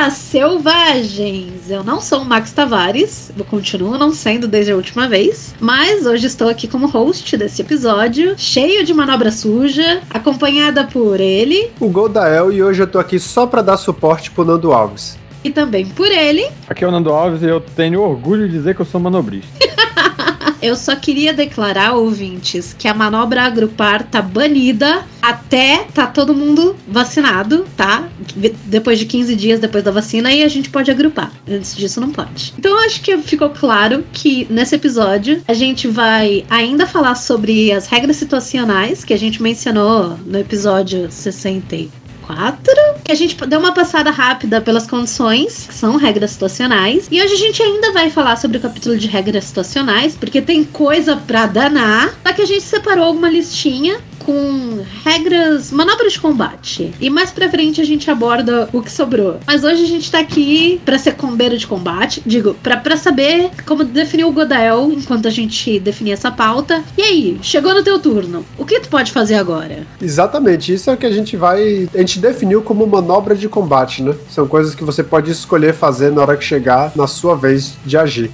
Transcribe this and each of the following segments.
Olá, selvagens! Eu não sou o Max Tavares, eu continuo não sendo desde a última vez, mas hoje estou aqui como host desse episódio, cheio de manobra suja, acompanhada por ele, o Goldael, e hoje eu tô aqui só para dar suporte pro Nando Alves. E também por ele. Aqui é o Nando Alves e eu tenho orgulho de dizer que eu sou manobrista. Eu só queria declarar, ouvintes, que a manobra agrupar tá banida até tá todo mundo vacinado, tá? Depois de 15 dias depois da vacina, aí a gente pode agrupar. Antes disso, não pode. Então, acho que ficou claro que nesse episódio a gente vai ainda falar sobre as regras situacionais que a gente mencionou no episódio 60 4, que a gente deu uma passada rápida pelas condições, que são regras situacionais. E hoje a gente ainda vai falar sobre o capítulo de regras situacionais, porque tem coisa pra danar. Só que a gente separou alguma listinha com regras, manobras de combate. E mais pra frente a gente aborda o que sobrou. Mas hoje a gente tá aqui pra ser combeiro de combate, digo, pra, pra saber como definir o Godael enquanto a gente definir essa pauta. E aí, chegou no teu turno. O que tu pode fazer agora? Exatamente, isso é o que a gente vai. A gente definiu como manobra de combate, né? São coisas que você pode escolher fazer na hora que chegar na sua vez de agir.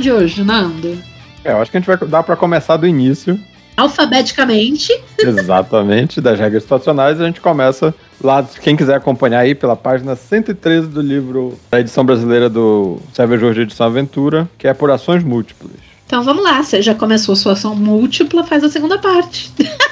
Onde hoje, Nando? É, eu acho que a gente vai dar para começar do início. Alfabeticamente. Exatamente, das regras situacionais. A gente começa lá, quem quiser acompanhar aí, pela página 113 do livro da edição brasileira do Sérgio Jorge Edição Aventura, que é por ações múltiplas. Então vamos lá, você já começou sua ação múltipla, faz a segunda parte.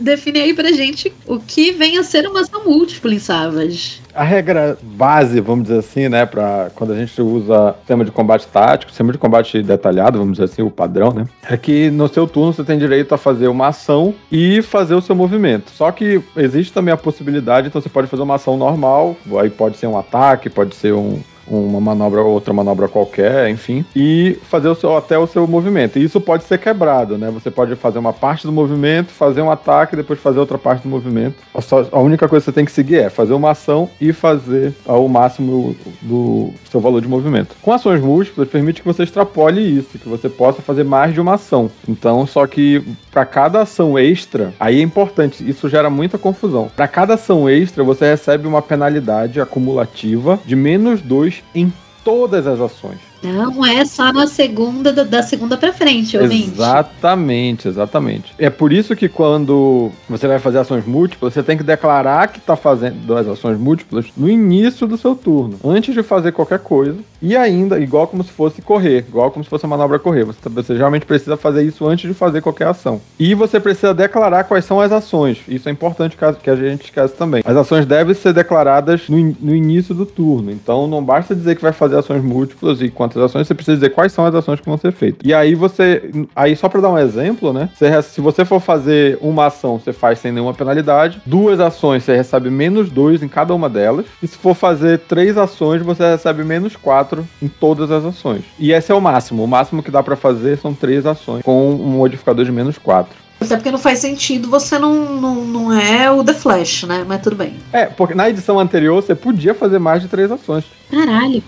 Define aí pra gente o que vem a ser uma ação múltipla em Savage. A regra base, vamos dizer assim, né, para quando a gente usa sistema de combate tático, sistema de combate detalhado, vamos dizer assim, o padrão, né, é que no seu turno você tem direito a fazer uma ação e fazer o seu movimento. Só que existe também a possibilidade, então você pode fazer uma ação normal, aí pode ser um ataque, pode ser um, uma manobra ou outra manobra qualquer, enfim, e fazer o seu, até o seu movimento. E isso pode ser quebrado, né? Você pode fazer uma parte do movimento, fazer um ataque, depois fazer outra parte do movimento. A, só, a única coisa que você tem que seguir é fazer uma ação e fazer ao máximo do seu valor de movimento. Com ações múltiplas, permite que você extrapole isso, que você possa fazer mais de uma ação. Então, só que para cada ação extra, aí é importante, isso gera muita confusão. Para cada ação extra, você recebe uma penalidade acumulativa de menos 2 em todas as ações. Não é só na segunda, da segunda pra frente, ouvinte. Exatamente, exatamente. É por isso que quando você vai fazer ações múltiplas, você tem que declarar que tá fazendo as ações múltiplas no início do seu turno, antes de fazer qualquer coisa. E ainda, igual como se fosse correr, igual como se fosse uma manobra correr. Você, você realmente precisa fazer isso antes de fazer qualquer ação. E você precisa declarar quais são as ações. Isso é importante que a gente esquece também. As ações devem ser declaradas no, no início do turno. Então não basta dizer que vai fazer ações múltiplas e quando quantas ações, você precisa dizer quais são as ações que vão ser feitas. E aí você. Aí, só para dar um exemplo, né? Você, se você for fazer uma ação, você faz sem nenhuma penalidade. Duas ações, você recebe menos dois em cada uma delas. E se for fazer três ações, você recebe menos quatro em todas as ações. E esse é o máximo. O máximo que dá para fazer são três ações com um modificador de menos quatro. Até porque não faz sentido, você não, não, não é o The Flash, né? Mas tudo bem. É, porque na edição anterior você podia fazer mais de três ações. Caralho.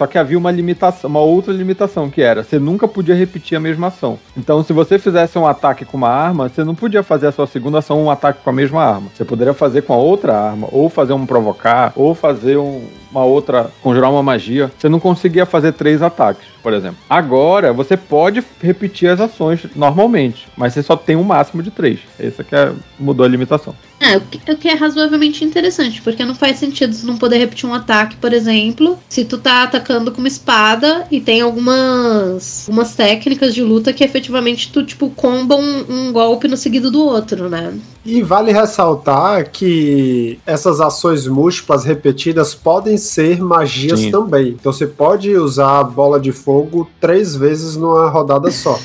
Só que havia uma limitação, uma outra limitação, que era você nunca podia repetir a mesma ação. Então, se você fizesse um ataque com uma arma, você não podia fazer a sua segunda ação um ataque com a mesma arma. Você poderia fazer com a outra arma, ou fazer um provocar, ou fazer um, uma outra, conjurar uma magia. Você não conseguia fazer três ataques, por exemplo. Agora, você pode repetir as ações normalmente, mas você só tem um máximo de três. Essa que é, mudou a limitação. É, o que, é razoavelmente interessante, porque não faz sentido você não poder repetir um ataque, por exemplo, se tu tá atacando com uma espada e tem algumas, algumas técnicas de luta que efetivamente tu, tipo, comba um, um golpe no seguido do outro, né? E vale ressaltar que essas ações múltiplas repetidas podem ser magias Sim. também. Então você pode usar a bola de fogo três vezes numa rodada só.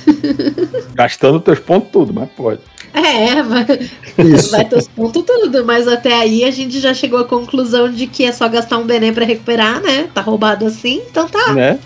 Gastando teus pontos tudo, mas pode. É, vai, vai ter os pontos tudo, mas até aí a gente já chegou à conclusão de que é só gastar um Benem para recuperar, né? Tá roubado assim, então tá. Né?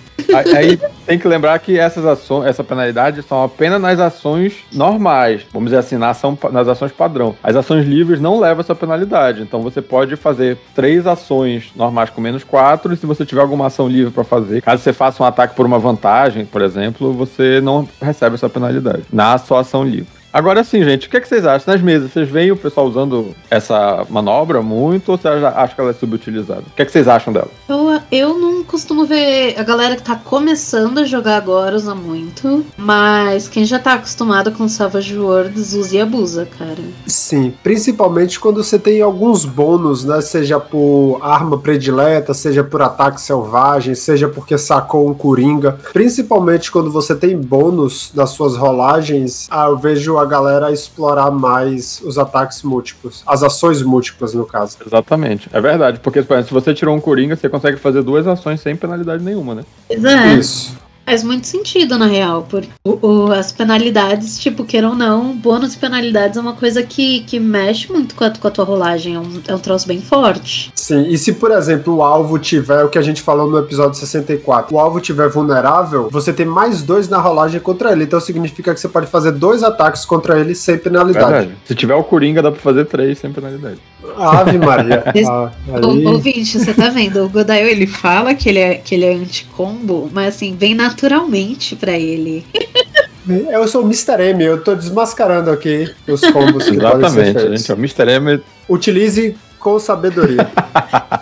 Aí tem que lembrar que essas ações, essa penalidade são apenas nas ações normais. Vamos dizer assim, na ação, nas ações padrão. As ações livres não levam essa penalidade. Então você pode fazer três ações normais com menos quatro, e se você tiver alguma ação livre para fazer, caso você faça um ataque por uma vantagem, por exemplo, você não recebe essa penalidade. Na sua ação livre. Agora sim, gente, o que, é que vocês acham nas mesas? Vocês veem o pessoal usando essa manobra muito ou vocês acham que ela é subutilizada? O que, é que vocês acham dela? Eu, eu não costumo ver a galera que tá começando a jogar agora usa muito, mas quem já tá acostumado com Savage Worlds usa e abusa, cara. Sim, principalmente quando você tem alguns bônus, né? Seja por arma predileta, seja por ataque selvagem, seja porque sacou um coringa. Principalmente quando você tem bônus nas suas rolagens, ah, eu vejo a galera explorar mais os ataques múltiplos, as ações múltiplas, no caso. Exatamente, é verdade, porque por exemplo, se você tirou um Coringa, você consegue fazer duas ações sem penalidade nenhuma, né? É. Isso. Faz muito sentido, na real, porque o, o, as penalidades, tipo, queiram ou não, bônus e penalidades é uma coisa que, que mexe muito com a, com a tua rolagem, é um, é um troço bem forte. Sim, e se, por exemplo, o alvo tiver, o que a gente falou no episódio 64, o alvo tiver vulnerável, você tem mais dois na rolagem contra ele, então significa que você pode fazer dois ataques contra ele sem penalidade. Verdade. Se tiver o Coringa, dá pra fazer três sem penalidade. Ave Maria. ah, aí... Ouvinte, você tá vendo? O Godail ele fala que ele é, que ele é anti-combo, mas assim, vem naturalmente para ele. Eu sou o Mr. M, eu tô desmascarando aqui os combos que Exatamente, podem ser feitos. gente. O Mr. M. Utilize com sabedoria.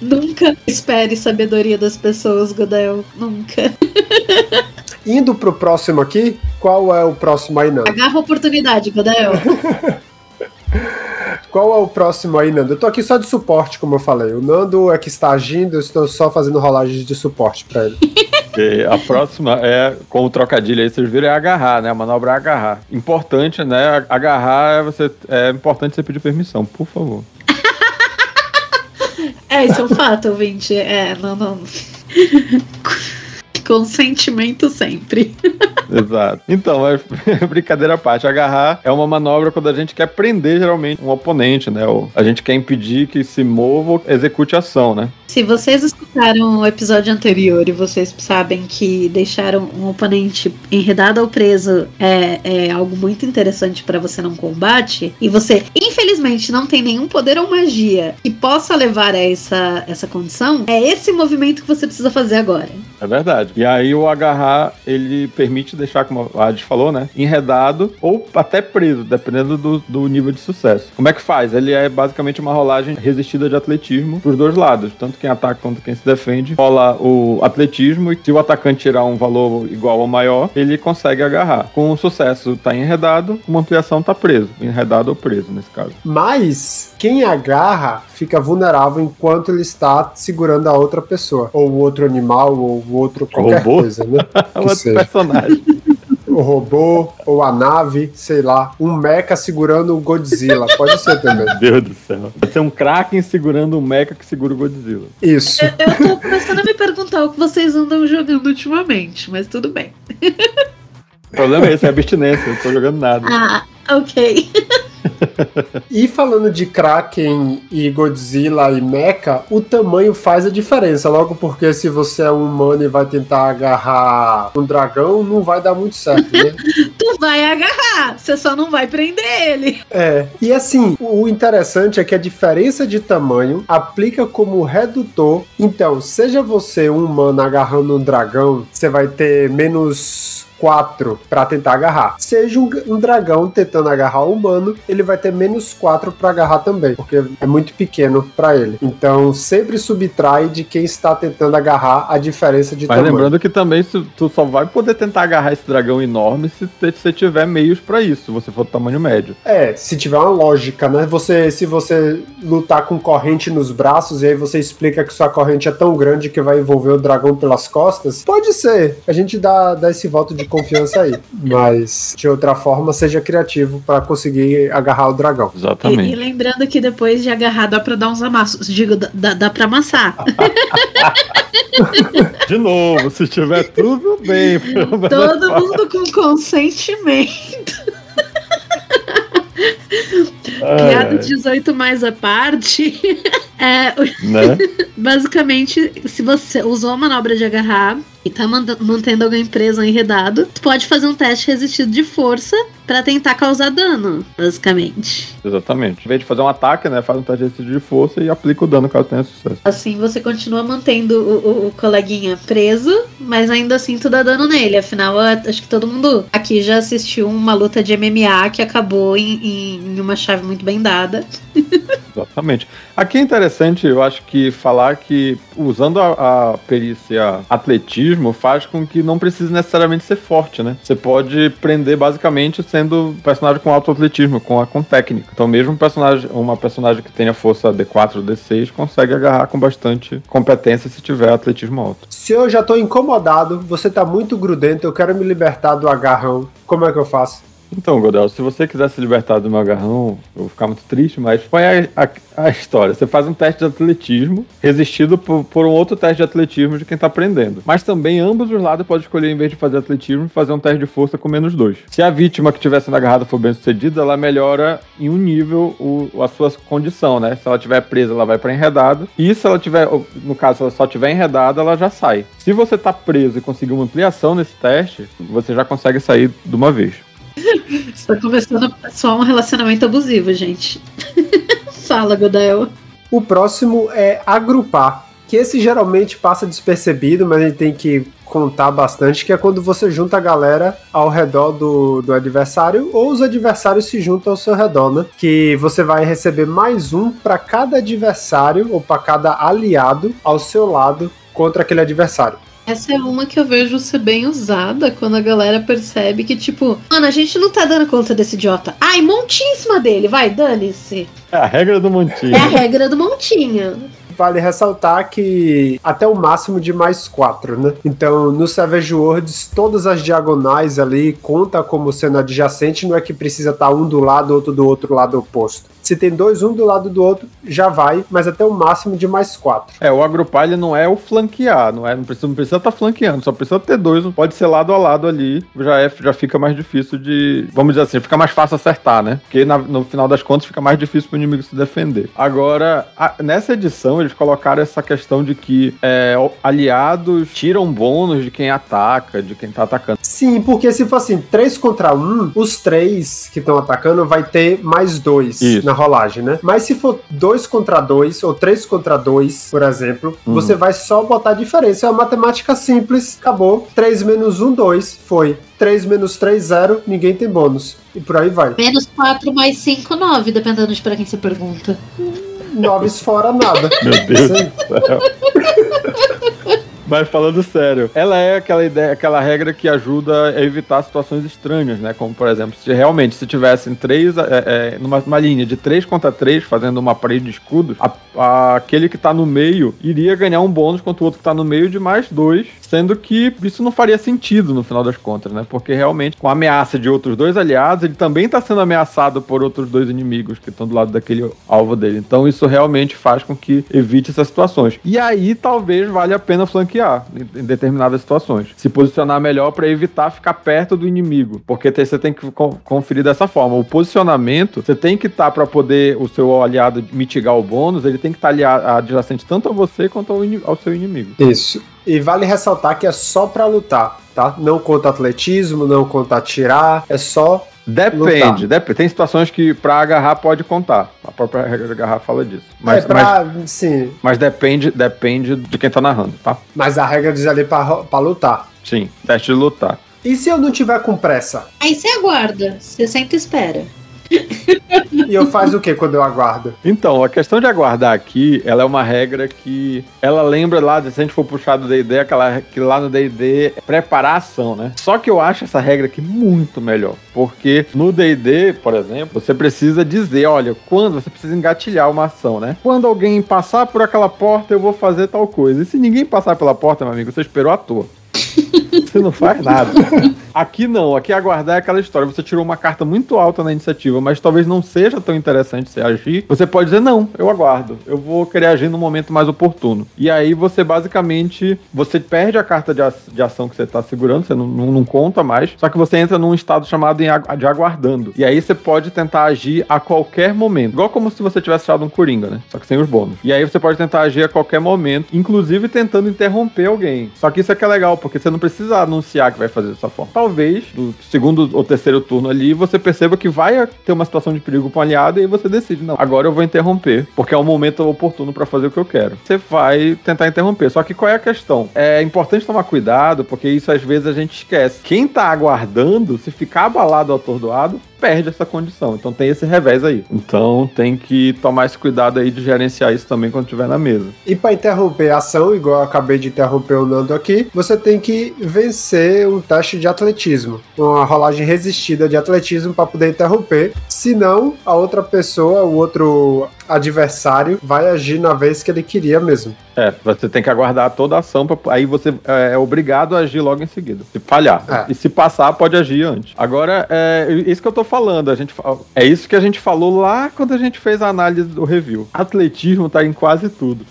Nunca espere sabedoria das pessoas, Godael. Nunca. Indo pro próximo aqui, qual é o próximo aí, não? Agarra a oportunidade, Godael. Qual é o próximo aí, Nando? Eu tô aqui só de suporte, como eu falei. O Nando é que está agindo, eu estou só fazendo rolagens de suporte para ele. E a próxima é, com o trocadilho aí, vocês viram, é agarrar, né? A manobra é agarrar. Importante, né? Agarrar é, você, é importante você pedir permissão, por favor. é, isso é um fato, ouvinte. É, não, não. Consentimento sempre. Exato. Então, é, brincadeira à parte. Agarrar é uma manobra quando a gente quer prender, geralmente, um oponente, né? Ou a gente quer impedir que se mova ou execute ação, né? Se vocês escutaram o episódio anterior e vocês sabem que deixaram um oponente enredado ou preso é, é algo muito interessante para você num combate, e você, infelizmente, não tem nenhum poder ou magia que possa levar a essa, essa condição, é esse movimento que você precisa fazer agora. É verdade. E aí o agarrar, ele permite deixar, como a Adi falou, né? Enredado ou até preso, dependendo do, do nível de sucesso. Como é que faz? Ele é basicamente uma rolagem resistida de atletismo pros dois lados. Tanto quem ataca quanto quem se defende, rola o atletismo e se o atacante tirar um valor igual ou maior, ele consegue agarrar. Com o sucesso tá enredado, uma ampliação tá preso. Enredado ou preso, nesse caso. Mas quem agarra fica vulnerável enquanto ele está segurando a outra pessoa. Ou o outro animal, ou o outro qualquer Robô? coisa, né? outro personagem o robô ou a nave, sei lá, um mecha segurando o Godzilla. Pode ser também. Meu Deus do céu. Pode ser um Kraken segurando um mecha que segura o Godzilla. Isso. Eu, eu tô começando a me perguntar o que vocês andam jogando ultimamente, mas tudo bem. O problema é esse, é abstinência. Eu não tô jogando nada. Ah, ok. E falando de Kraken e Godzilla e Mecha, o tamanho faz a diferença. Logo porque se você é um humano e vai tentar agarrar um dragão, não vai dar muito certo, né? tu vai agarrar, você só não vai prender ele. É. E assim, o interessante é que a diferença de tamanho aplica como redutor. Então, seja você um humano agarrando um dragão, você vai ter menos 4 para tentar agarrar. Seja um, um, dragão tentando agarrar um humano, ele vai ter menos 4 para agarrar também, porque é muito pequeno para ele. Então, sempre subtrai de quem está tentando agarrar a diferença de Mas tamanho. lembrando que também tu só vai poder tentar agarrar esse dragão enorme se você tiver meios para isso, se você for do tamanho médio. É, se tiver uma lógica, né? Você, se você lutar com corrente nos braços e aí você explica que sua corrente é tão grande que vai envolver o dragão pelas costas, pode ser. A gente dá, dá esse voto de confiança aí. Mas, de outra forma, seja criativo para conseguir agarrar o dragão. Exatamente. E, e, lembrando que depois de agarrar dá pra dar uns amassos. Digo, dá, dá pra amassar. de novo, se tiver tudo bem. Todo mundo com consentimento. Piada 18 mais a parte. é, né? Basicamente, se você usou a manobra de agarrar e tá mantendo alguém preso ou enredado, tu pode fazer um teste resistido de força para tentar causar dano, basicamente. Exatamente. Em vez de fazer um ataque, né, faz um teste resistido de força e aplica o dano caso tenha sucesso. Assim você continua mantendo o, o, o, coleguinha preso, mas ainda assim tu dá dano nele. Afinal, acho que todo mundo aqui já assistiu uma luta de MMA que acabou em, em uma chave muito bem dada. Exatamente. Aqui é interessante, eu acho que falar que usando a, a, perícia atletismo faz com que não precise necessariamente ser forte, né? Você pode prender basicamente sendo personagem com alto atletismo, com, com técnica. Então, mesmo personagem, uma personagem que tenha força D4 ou D6 consegue agarrar com bastante competência se tiver atletismo alto. Se eu já tô incomodado, você tá muito grudento, eu quero me libertar do agarrão, como é que eu faço? Então, Godel, se você quiser se libertar do meu agarrão, eu vou ficar muito triste, mas põe a, a, a história. Você faz um teste de atletismo, resistido por, por, um outro teste de atletismo de quem tá aprendendo. Mas também ambos os lados podem escolher, em vez de fazer atletismo, fazer um teste de força com menos dois. Se a vítima que estiver sendo agarrada for bem sucedida, ela melhora em um nível o, a sua condição, né? Se ela estiver presa, ela vai para enredada. E se ela tiver, no caso, se ela só tiver enredada, ela já sai. Se você tá preso e conseguir uma ampliação nesse teste, você já consegue sair de uma vez. Está começando só um relacionamento abusivo, gente. Fala, Godel. O próximo é agrupar, que esse geralmente passa despercebido, mas a gente tem que contar bastante, que é quando você junta a galera ao redor do, do adversário, ou os adversários se juntam ao seu redor, né? Que você vai receber mais um para cada adversário ou para cada aliado ao seu lado contra aquele adversário. Essa é uma que eu vejo ser bem usada quando a galera percebe que, tipo, mano, a gente não tá dando conta desse idiota. Ai, montinho em cima dele, vai, dane-se. É a regra do montinho. É a regra do montinho vale ressaltar que até o máximo de mais quatro, né? Então, no Savage Worlds, todas as diagonais ali conta como sendo adjacente, não é que precisa estar tá um do lado, outro do outro lado oposto. Se tem dois, um do lado do outro, já vai, mas até o máximo de mais quatro. É, o agrupar ele não é o flanquear, não é? Não precisa, não precisa estar tá flanqueando, só precisa ter dois, pode ser lado a lado ali, já, é, já fica mais difícil de. Vamos dizer assim, fica mais fácil acertar, né? Porque na, no final das contas fica mais difícil para o inimigo se defender. Agora, a, nessa edição, eles colocaram essa questão de que é, aliados tiram bônus de quem ataca, de quem tá atacando. Sim, porque se for assim, três contra um, os três que estão atacando vai ter mais dois. Isso rolagem, né? Mas se for dois contra dois ou três contra dois, por exemplo, hum. você vai só botar a diferença. É uma matemática simples, acabou. 3 menos 1, 2, foi. 3 menos 3, 0, ninguém tem bônus. E por aí vai. Menos 4 mais 5, 9, dependendo de pra quem você pergunta. 9 fora nada. Meu Deus do céu. Mas falando sério, ela é aquela ideia, aquela regra que ajuda a evitar situações estranhas, né? Como, por exemplo, se realmente se tivessem três, é, é, numa, numa, linha de três contra três, fazendo uma parede de escudos, a, a, aquele que tá no meio iria ganhar um bônus contra o outro que tá no meio de mais dois, sendo que isso não faria sentido no final das contas, né? Porque realmente, com a ameaça de outros dois aliados, ele também tá sendo ameaçado por outros dois inimigos que estão do lado daquele alvo dele. Então isso realmente faz com que evite essas situações. E aí talvez valha a pena flanquear em determinadas situações. Se posicionar melhor para evitar ficar perto do inimigo. Porque você tem que conferir dessa forma. O posicionamento, você tem que estar tá para poder o seu aliado mitigar o bônus, ele tem que estar tá adjacente tanto a você quanto ao, ao seu inimigo. Isso. E vale ressaltar que é só para lutar, tá? Não conta atletismo, não conta atirar, é só Depende, depende. Tem situações que pra agarrar pode contar. A própria regra de agarrar fala disso. Mas, é pra, mas, sim. Mas depende, depende de quem tá narrando, tá? Mas a regra diz ali pra, pra lutar. Sim, teste de lutar. E se eu não tiver com pressa? Aí você aguarda, você senta e espera. E eu faço o que quando eu aguardo? Então, a questão de aguardar aqui, ela é uma regra que ela lembra lá, se a gente for puxar do D&D, aquela que lá no D&D é preparar a ação, né? Só que eu acho essa regra aqui muito melhor, porque no D&D, por exemplo, você precisa dizer, olha, quando você precisa engatilhar uma ação, né? Quando alguém passar por aquela porta, eu vou fazer tal coisa. E se ninguém passar pela porta, meu amigo, você esperou à toa. Você não faz nada. Aqui não, aqui aguardar é aquela história. Você tirou uma carta muito alta na iniciativa, mas talvez não seja tão interessante você agir. Você pode dizer, não, eu aguardo. Eu vou querer agir no momento mais oportuno. E aí você basicamente você perde a carta de, ação que você está segurando, você não, não, não, conta mais. Só que você entra num estado chamado de aguardando. E aí você pode tentar agir a qualquer momento. Igual como se você tivesse tirado um Coringa, né? Só que sem os bônus. E aí você pode tentar agir a qualquer momento, inclusive tentando interromper alguém. Só que isso é que é legal, porque você não precisa anunciar que vai fazer dessa forma talvez, no segundo ou terceiro turno ali, você perceba que vai ter uma situação de perigo com um aliado e você decide, não, agora eu vou interromper, porque é o momento oportuno para fazer o que eu quero. Você vai tentar interromper. Só que qual é a questão? É importante tomar cuidado, porque isso às vezes a gente esquece. Quem tá aguardando, se ficar abalado ou atordoado, perde essa condição. Então tem esse revés aí. Então tem que tomar esse cuidado aí de gerenciar isso também quando estiver na mesa. E para interromper a ação, igual eu acabei de interromper o Nando aqui, você tem que vencer um teste de atletismo, uma rolagem resistida de atletismo para poder interromper. Senão, a outra pessoa, o outro adversário vai agir na vez que ele queria mesmo. É, você tem que aguardar toda a ação, pra, aí você é, é obrigado a agir logo em seguida. Se falhar. É. E se passar, pode agir antes. Agora, é isso que eu tô falando. A gente, é isso que a gente falou lá quando a gente fez a análise do review. Atletismo tá em quase tudo.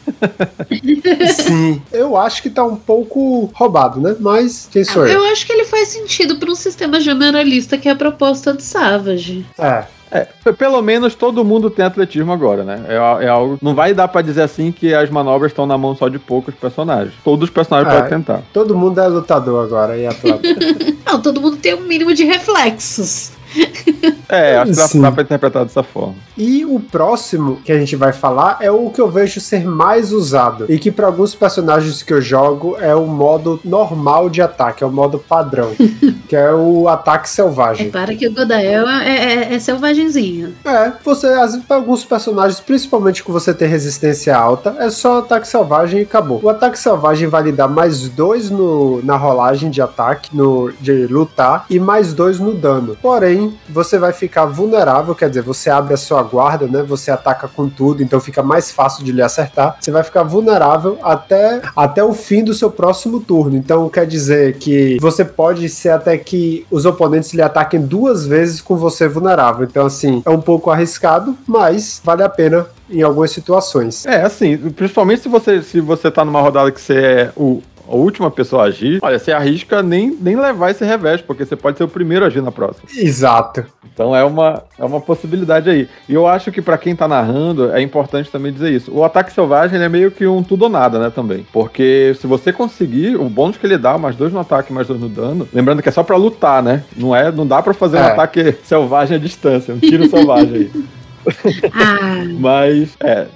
Sim. Eu acho que tá um pouco roubado, né? Mas quem sou eu? Eu acho que ele faz sentido para um sistema generalista que é a proposta de Savage. É. É, pelo menos todo mundo tem atletismo agora, né? É, é algo. Não vai dar para dizer assim que as manobras estão na mão só de poucos personagens. Todos os personagens é, podem tentar. Todo mundo é lutador agora e atleta. não, todo mundo tem um mínimo de reflexos. É, acho que dá, dá pra interpretar dessa forma. E o próximo que a gente vai falar é o que eu vejo ser mais usado. E que para alguns personagens que eu jogo é o modo normal de ataque, é o modo padrão. que é o ataque selvagem. É, para que o Godael é, é, é selvagemzinho. É, você, para alguns personagens, principalmente que você tem resistência alta, é só ataque selvagem e acabou. O ataque selvagem vai lhe dar mais dois no, na rolagem de ataque, no, de lutar, e mais dois no dano. Porém, você vai ficar vulnerável, quer dizer, você abre a sua guarda, né? Você ataca com tudo, então fica mais fácil de lhe acertar. Você vai ficar vulnerável até, até o fim do seu próximo turno. Então quer dizer que você pode ser até que os oponentes lhe ataquem duas vezes com você vulnerável. Então, assim, é um pouco arriscado, mas vale a pena em algumas situações. É, assim, principalmente se você se você tá numa rodada que você é o a última pessoa a agir, olha, você arrisca nem, nem levar esse revés, porque você pode ser o primeiro a agir na próxima. Exato. Então é uma, é uma possibilidade aí. E eu acho que para quem tá narrando, é importante também dizer isso. O ataque selvagem é meio que um tudo ou nada, né, também. Porque se você conseguir, o bônus que ele dá, mais dois no ataque, mais dois no dano, lembrando que é só para lutar, né? Não é, não dá para fazer é. um ataque selvagem à distância, um tiro selvagem aí. Ah. Mas, é,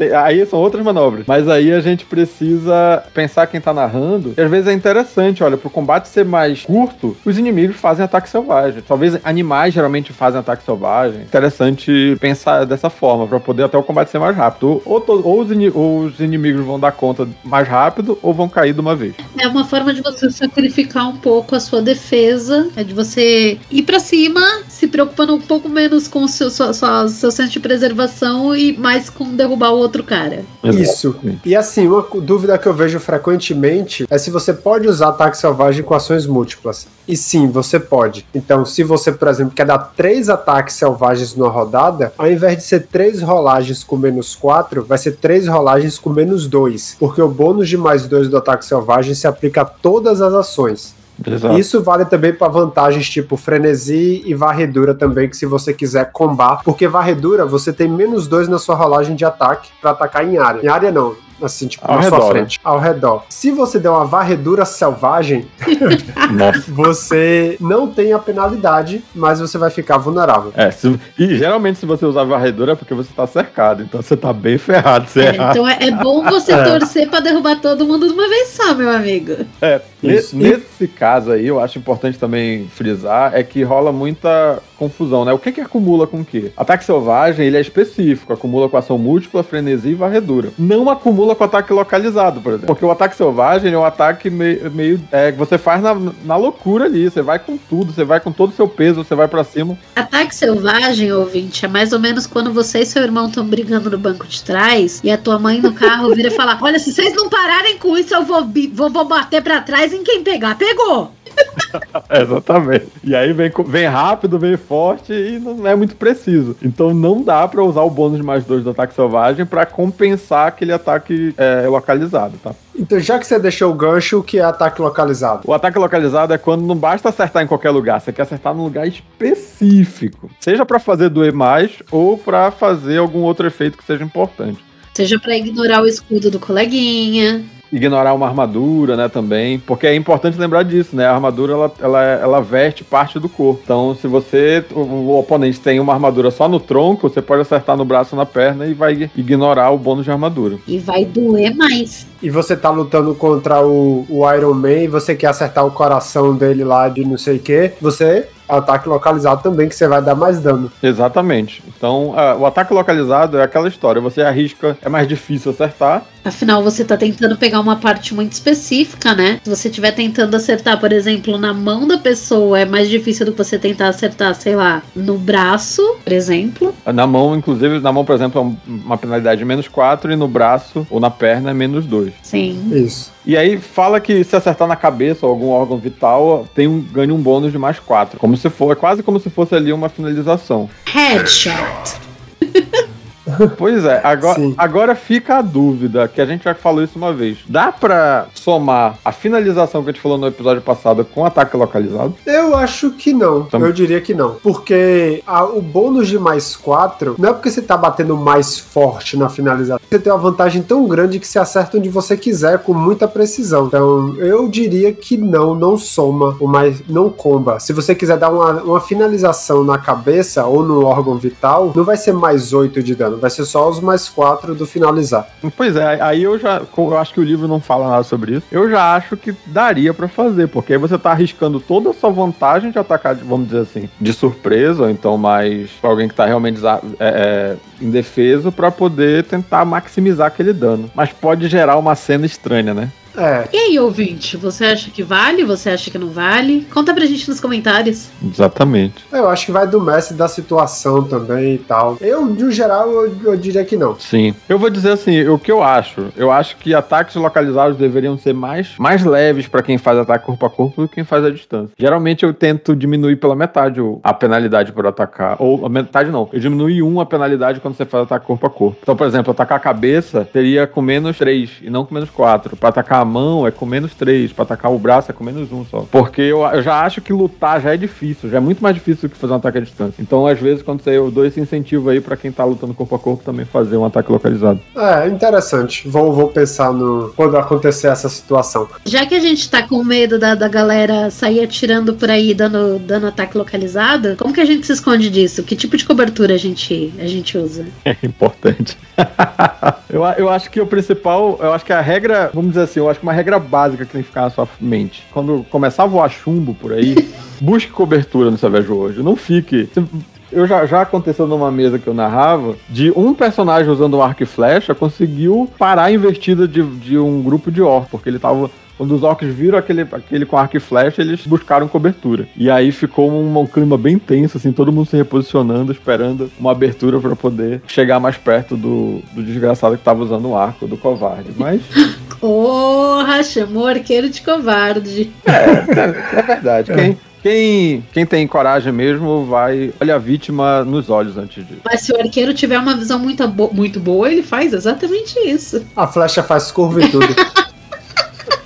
aí são outras manobras. Mas aí a gente precisa pensar quem tá narrando. E às vezes é interessante, olha, pro combate ser mais curto, os inimigos fazem ataque selvagem. Talvez animais geralmente fazem ataque selvagem. Interessante pensar dessa forma, para poder até o combate ser mais rápido. Ou, ou, os, ou, os, inimigos vão dar conta mais rápido, ou vão cair de uma vez. É uma forma de você sacrificar um pouco a sua defesa, é de você ir para cima, se preocupando um pouco menos com o seu, sua, sua, seu senso de preservação e mais com derrubar o outro cara. Isso. E assim, uma dúvida que eu vejo frequentemente é se você pode usar ataque selvagem com ações múltiplas. E sim, você pode. Então, se você, por exemplo, quer dar três ataques selvagens numa rodada, ao invés de ser três rolagens com menos quatro, vai ser três rolagens com menos dois. Porque o bônus de mais dois do ataque selvagem se aplica a todas as ações. Exato. Isso vale também para vantagens tipo frenesi e varredura também, que se você quiser combar, porque varredura você tem menos dois na sua rolagem de ataque para atacar em área. Em área não, assim, tipo, ao na redor, sua frente, né? ao redor. Se você der uma varredura selvagem, você não tem a penalidade, mas você vai ficar vulnerável. É, se, e geralmente se você usar varredura é porque você tá cercado, então você tá bem ferrado. É, então é, é, bom você é. torcer pra derrubar todo mundo de uma vez só, meu amigo. É, Isso. nesse caso aí, eu acho importante também frisar, é que rola muita confusão, né? O que que acumula com o quê? Ataque selvagem, ele é específico, acumula com ação múltipla, frenesi e varredura. Não acumula com ataque localizado, por exemplo. Porque o ataque selvagem é um ataque meio, meio é, que você faz na, na loucura ali, você vai com tudo, você vai com todo o seu peso, você vai para cima. Ataque selvagem, ouvinte, é mais ou menos quando você e seu irmão estão brigando no banco de trás e a tua mãe no carro vira e fala: "Olha, se vocês não pararem com isso, eu vou vou, vou bater para trás em quem pegar, pegou. Exatamente. E aí vem, vem rápido, vem forte e não é muito preciso. Então não dá para usar o bônus de mais dois do ataque selvagem para compensar aquele ataque é, localizado, tá? Então, já que você deixou o gancho, o que é ataque localizado? O ataque localizado é quando não basta acertar em qualquer lugar, você quer acertar num lugar específico. Seja para fazer doer mais ou para fazer algum outro efeito que seja importante. Seja para ignorar o escudo do coleguinha ignorar uma armadura, né, também, porque é importante lembrar disso, né, a armadura, ela, ela, ela veste parte do corpo, então se você, o, o oponente tem uma armadura só no tronco, você pode acertar no braço na perna e vai ignorar o bônus de armadura. E vai doer mais. E você tá lutando contra o, o Iron Man e você quer acertar o coração dele lá de não sei o que, você ataque localizado também, que você vai dar mais dano. Exatamente. Então, uh, o ataque localizado é aquela história: você arrisca, é mais difícil acertar. Afinal, você tá tentando pegar uma parte muito específica, né? Se você estiver tentando acertar, por exemplo, na mão da pessoa, é mais difícil do que você tentar acertar, sei lá, no braço, por exemplo. Na mão, inclusive, na mão, por exemplo, é uma penalidade de menos 4 e no braço ou na perna é menos 2. Sim. Isso. E aí fala que se acertar na cabeça ou algum órgão vital, tem um, ganha um bônus de mais 4. Como se for, é quase como se fosse ali uma finalização. Headshot. Pois é, agora, agora fica a dúvida, que a gente já falou isso uma vez. Dá pra somar a finalização que a gente falou no episódio passado com ataque localizado? Eu acho que não. Eu diria que não. Porque a, o bônus de mais 4 não é porque você tá batendo mais forte na finalização. Você tem uma vantagem tão grande que você acerta onde você quiser com muita precisão. Então, eu diria que não, não soma o mais. não comba. Se você quiser dar uma, uma finalização na cabeça ou no órgão vital, não vai ser mais 8 de dano vai ser só os mais quatro do finalizar. Pois é, aí eu já. Eu acho que o livro não fala nada sobre isso. Eu já acho que daria para fazer, porque aí você tá arriscando toda a sua vantagem de atacar, vamos dizer assim, de surpresa, ou então mais pra alguém que tá realmente é, é, indefeso, para poder tentar maximizar aquele dano. Mas pode gerar uma cena estranha, né? É. E aí, ouvinte, você acha que vale? Você acha que não vale? Conta pra gente nos comentários. Exatamente. Eu acho que vai do mestre da situação também e tal. Eu, no geral, eu, eu diria que não. Sim. Eu vou dizer assim, o que eu acho. Eu acho que ataques localizados deveriam ser mais, mais leves para quem faz ataque corpo a corpo do que quem faz a distância. Geralmente eu tento diminuir pela metade a penalidade por atacar. Ou a metade não. Eu diminui um a penalidade quando você faz ataque corpo a corpo. Então, por exemplo, atacar a cabeça teria com menos 3 e não com menos 4. Para atacar mão é com menos 3, pra atacar o braço é com menos 1 só. Porque eu, eu, já acho que lutar já é difícil, já é muito mais difícil do que fazer um ataque à distância. Então, às vezes, quando você, eu dou esse incentivo aí pra quem tá lutando corpo a corpo também fazer um ataque localizado. É, interessante. Vou, vou pensar no quando acontecer essa situação. Já que a gente tá com medo da, da galera sair atirando por aí dando, dando ataque localizado, como que a gente se esconde disso? Que tipo de cobertura a gente, a gente usa? É importante. eu, eu acho que o principal, eu acho que a regra, vamos dizer assim, eu acho que uma regra básica que tem que ficar na sua mente. Quando começar a voar chumbo por aí, busque cobertura no Savage hoje. Não fique. Eu já, já aconteceu numa mesa que eu narrava, de um personagem usando um arco e flecha conseguiu parar a investida de, de um grupo de orcs, porque ele tava quando os orcs viram aquele, aquele com arco e flecha, eles buscaram cobertura. E aí ficou um, um clima bem tenso, assim, todo mundo se reposicionando, esperando uma abertura para poder chegar mais perto do, do desgraçado que tava usando o arco, do covarde. Mas. Porra, chamou arqueiro de covarde. É, é, é verdade. Quem, quem, quem tem coragem mesmo vai olha a vítima nos olhos antes de. Mas se o arqueiro tiver uma visão muito, bo muito boa, ele faz exatamente isso. A flecha faz curva e tudo.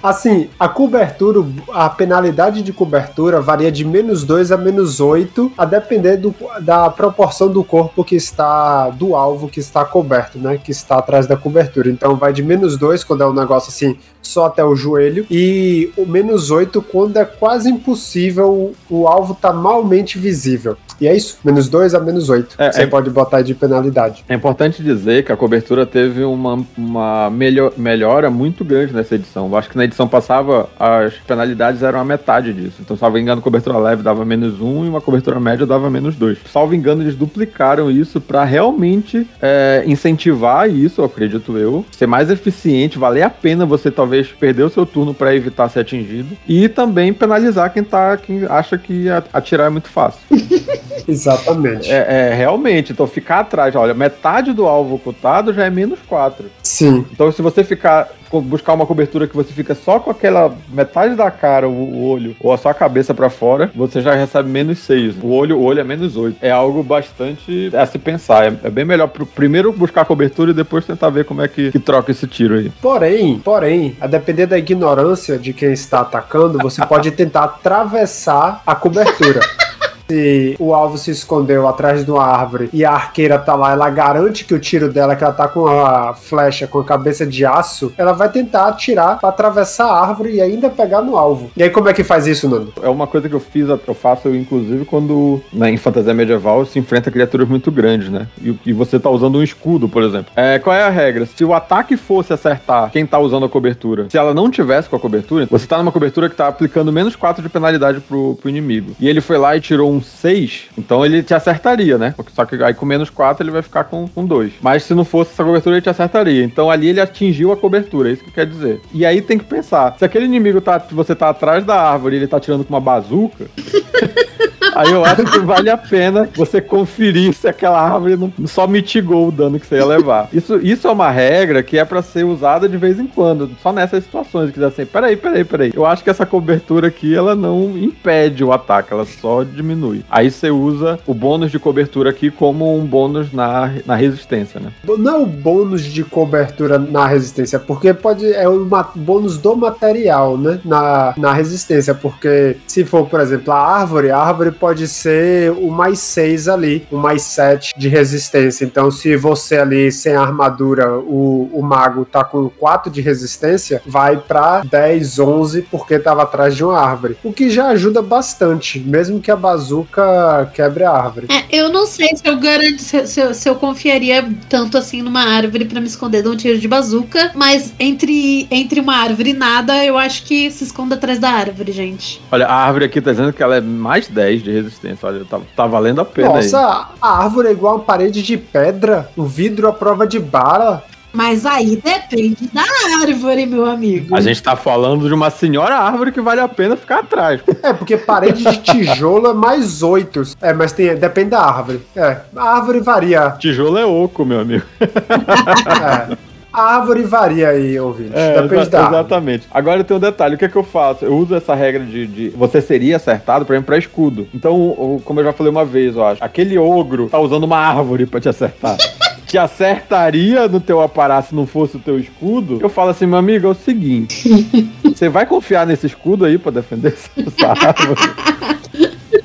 Assim, a cobertura, a penalidade de cobertura varia de menos 2 a menos 8, a depender do, da proporção do corpo que está, do alvo que está coberto, né? Que está atrás da cobertura. Então vai de menos 2 quando é um negócio assim, só até o joelho, e o menos 8 quando é quase impossível, o alvo tá malmente visível. E é isso, menos 2 a menos 8. É, você é, pode botar de penalidade. É importante dizer que a cobertura teve uma, uma melhor, melhora muito grande nessa edição. Eu acho que na edição passava as penalidades eram a metade disso. Então, salvo engano, cobertura leve dava menos 1 e uma cobertura média dava menos 2. Salvo engano, eles duplicaram isso para realmente é, incentivar isso, acredito eu, ser mais eficiente, valer a pena você talvez perder o seu turno para evitar ser atingido e também penalizar quem tá quem acha que atirar é muito fácil. Exatamente. É, é, realmente. Então ficar atrás, olha, metade do alvo ocultado já é menos 4. Sim. Então, se você ficar buscar uma cobertura que você fica só com aquela metade da cara, o, olho, ou a sua cabeça para fora, você já recebe menos 6. O olho, o olho é menos 8. É algo bastante a se pensar. É, é bem melhor pro, primeiro buscar cobertura e depois tentar ver como é que, que troca esse tiro aí. Porém, porém, a depender da ignorância de quem está atacando, você pode tentar atravessar a cobertura. se o alvo se escondeu atrás de uma árvore e a arqueira tá lá, ela garante que o tiro dela, que ela tá com a flecha com a cabeça de aço, ela vai tentar atirar pra atravessar a árvore e ainda pegar no alvo. E aí, como é que faz isso, Nando? É uma coisa que eu fiz, eu faço inclusive quando na, em fantasia medieval se enfrenta criaturas muito grandes, né? E, e você tá usando um escudo, por exemplo. É, qual é a regra? Se o ataque fosse acertar quem tá usando a cobertura, se ela não tivesse com a cobertura, você tá numa cobertura que tá aplicando menos 4 de penalidade pro, pro inimigo. E ele foi lá e tirou um 6, então ele te acertaria, né? Só que aí com menos 4 ele vai ficar com, com 2. Mas se não fosse essa cobertura, ele te acertaria. Então ali ele atingiu a cobertura, é isso que quer dizer. E aí tem que pensar, se aquele inimigo tá, você tá atrás da árvore e ele tá tirando com uma bazuca, Aí eu acho que vale a pena você conferir se aquela árvore não só mitigou o dano que você ia levar. Isso, isso é uma regra que é para ser usada de vez em quando, só nessas situações. Que assim, peraí, peraí, peraí. Eu acho que essa cobertura aqui, ela não impede o ataque, ela só diminui. Aí você usa o bônus de cobertura aqui como um bônus na, na resistência, né? Não é o bônus de cobertura na resistência, porque pode é o bônus do material, né? Na, na resistência, porque se for, por exemplo, a árvore, a árvore pode ser o mais 6 ali, o mais 7 de resistência. Então, se você ali sem armadura, o, o mago tá com 4 de resistência, vai para 10, 11, porque tava atrás de uma árvore. O que já ajuda bastante, mesmo que a bazuca quebre a árvore. É, eu não sei se eu garanto, se, se, eu, se eu confiaria tanto assim numa árvore para me esconder de um tiro de bazuca, mas entre, entre uma árvore e nada, eu acho que se esconda atrás da árvore, gente. Olha, a árvore aqui tá dizendo que ela é mais 10 de de resistência. Olha, tá, tá valendo a pena Nossa, aí. a árvore é igual uma parede de pedra, o vidro à prova de bala. Mas aí depende da árvore, meu amigo. A gente tá falando de uma senhora árvore que vale a pena ficar atrás. É, porque parede de tijolo é mais oito. É, mas tem, depende da árvore. É, a árvore varia. Tijolo é oco, meu amigo. é. A árvore varia aí, ouvinte. É, Depende exa da Exatamente. Agora tem um detalhe: o que é que eu faço? Eu uso essa regra de, de você seria acertado, por exemplo, pra escudo. Então, como eu já falei uma vez, eu acho, aquele ogro tá usando uma árvore pra te acertar. te acertaria no teu aparato se não fosse o teu escudo, eu falo assim, meu amigo, é o seguinte: você vai confiar nesse escudo aí pra defender essa árvore?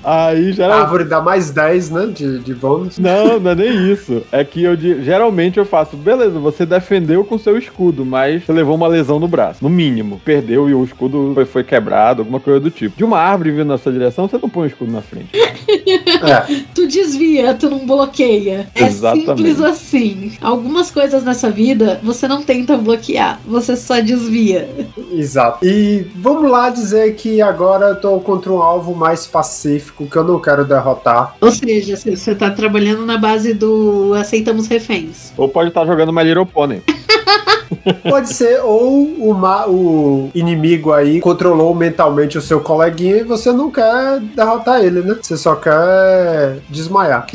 Aí geralmente. A árvore dá mais 10, né? De, de bônus. Não, não é nem isso. É que eu geralmente eu faço, beleza, você defendeu com seu escudo, mas você levou uma lesão no braço. No mínimo. Perdeu e o escudo foi, foi quebrado, alguma coisa do tipo. De uma árvore vindo na sua direção, você não põe o escudo na frente. É. tu desvia, tu não bloqueia. É Exatamente. simples assim. Algumas coisas nessa vida você não tenta bloquear, você só desvia. Exato. E vamos lá dizer que agora eu tô contra um alvo mais pacífico específico que eu não quero derrotar. Ou seja, você tá trabalhando na base do aceitamos reféns. Ou pode estar tá jogando My Little Pony. Pode ser, ou uma, o inimigo aí controlou mentalmente o seu coleguinha e você não quer derrotar ele, né? Você só quer desmaiar.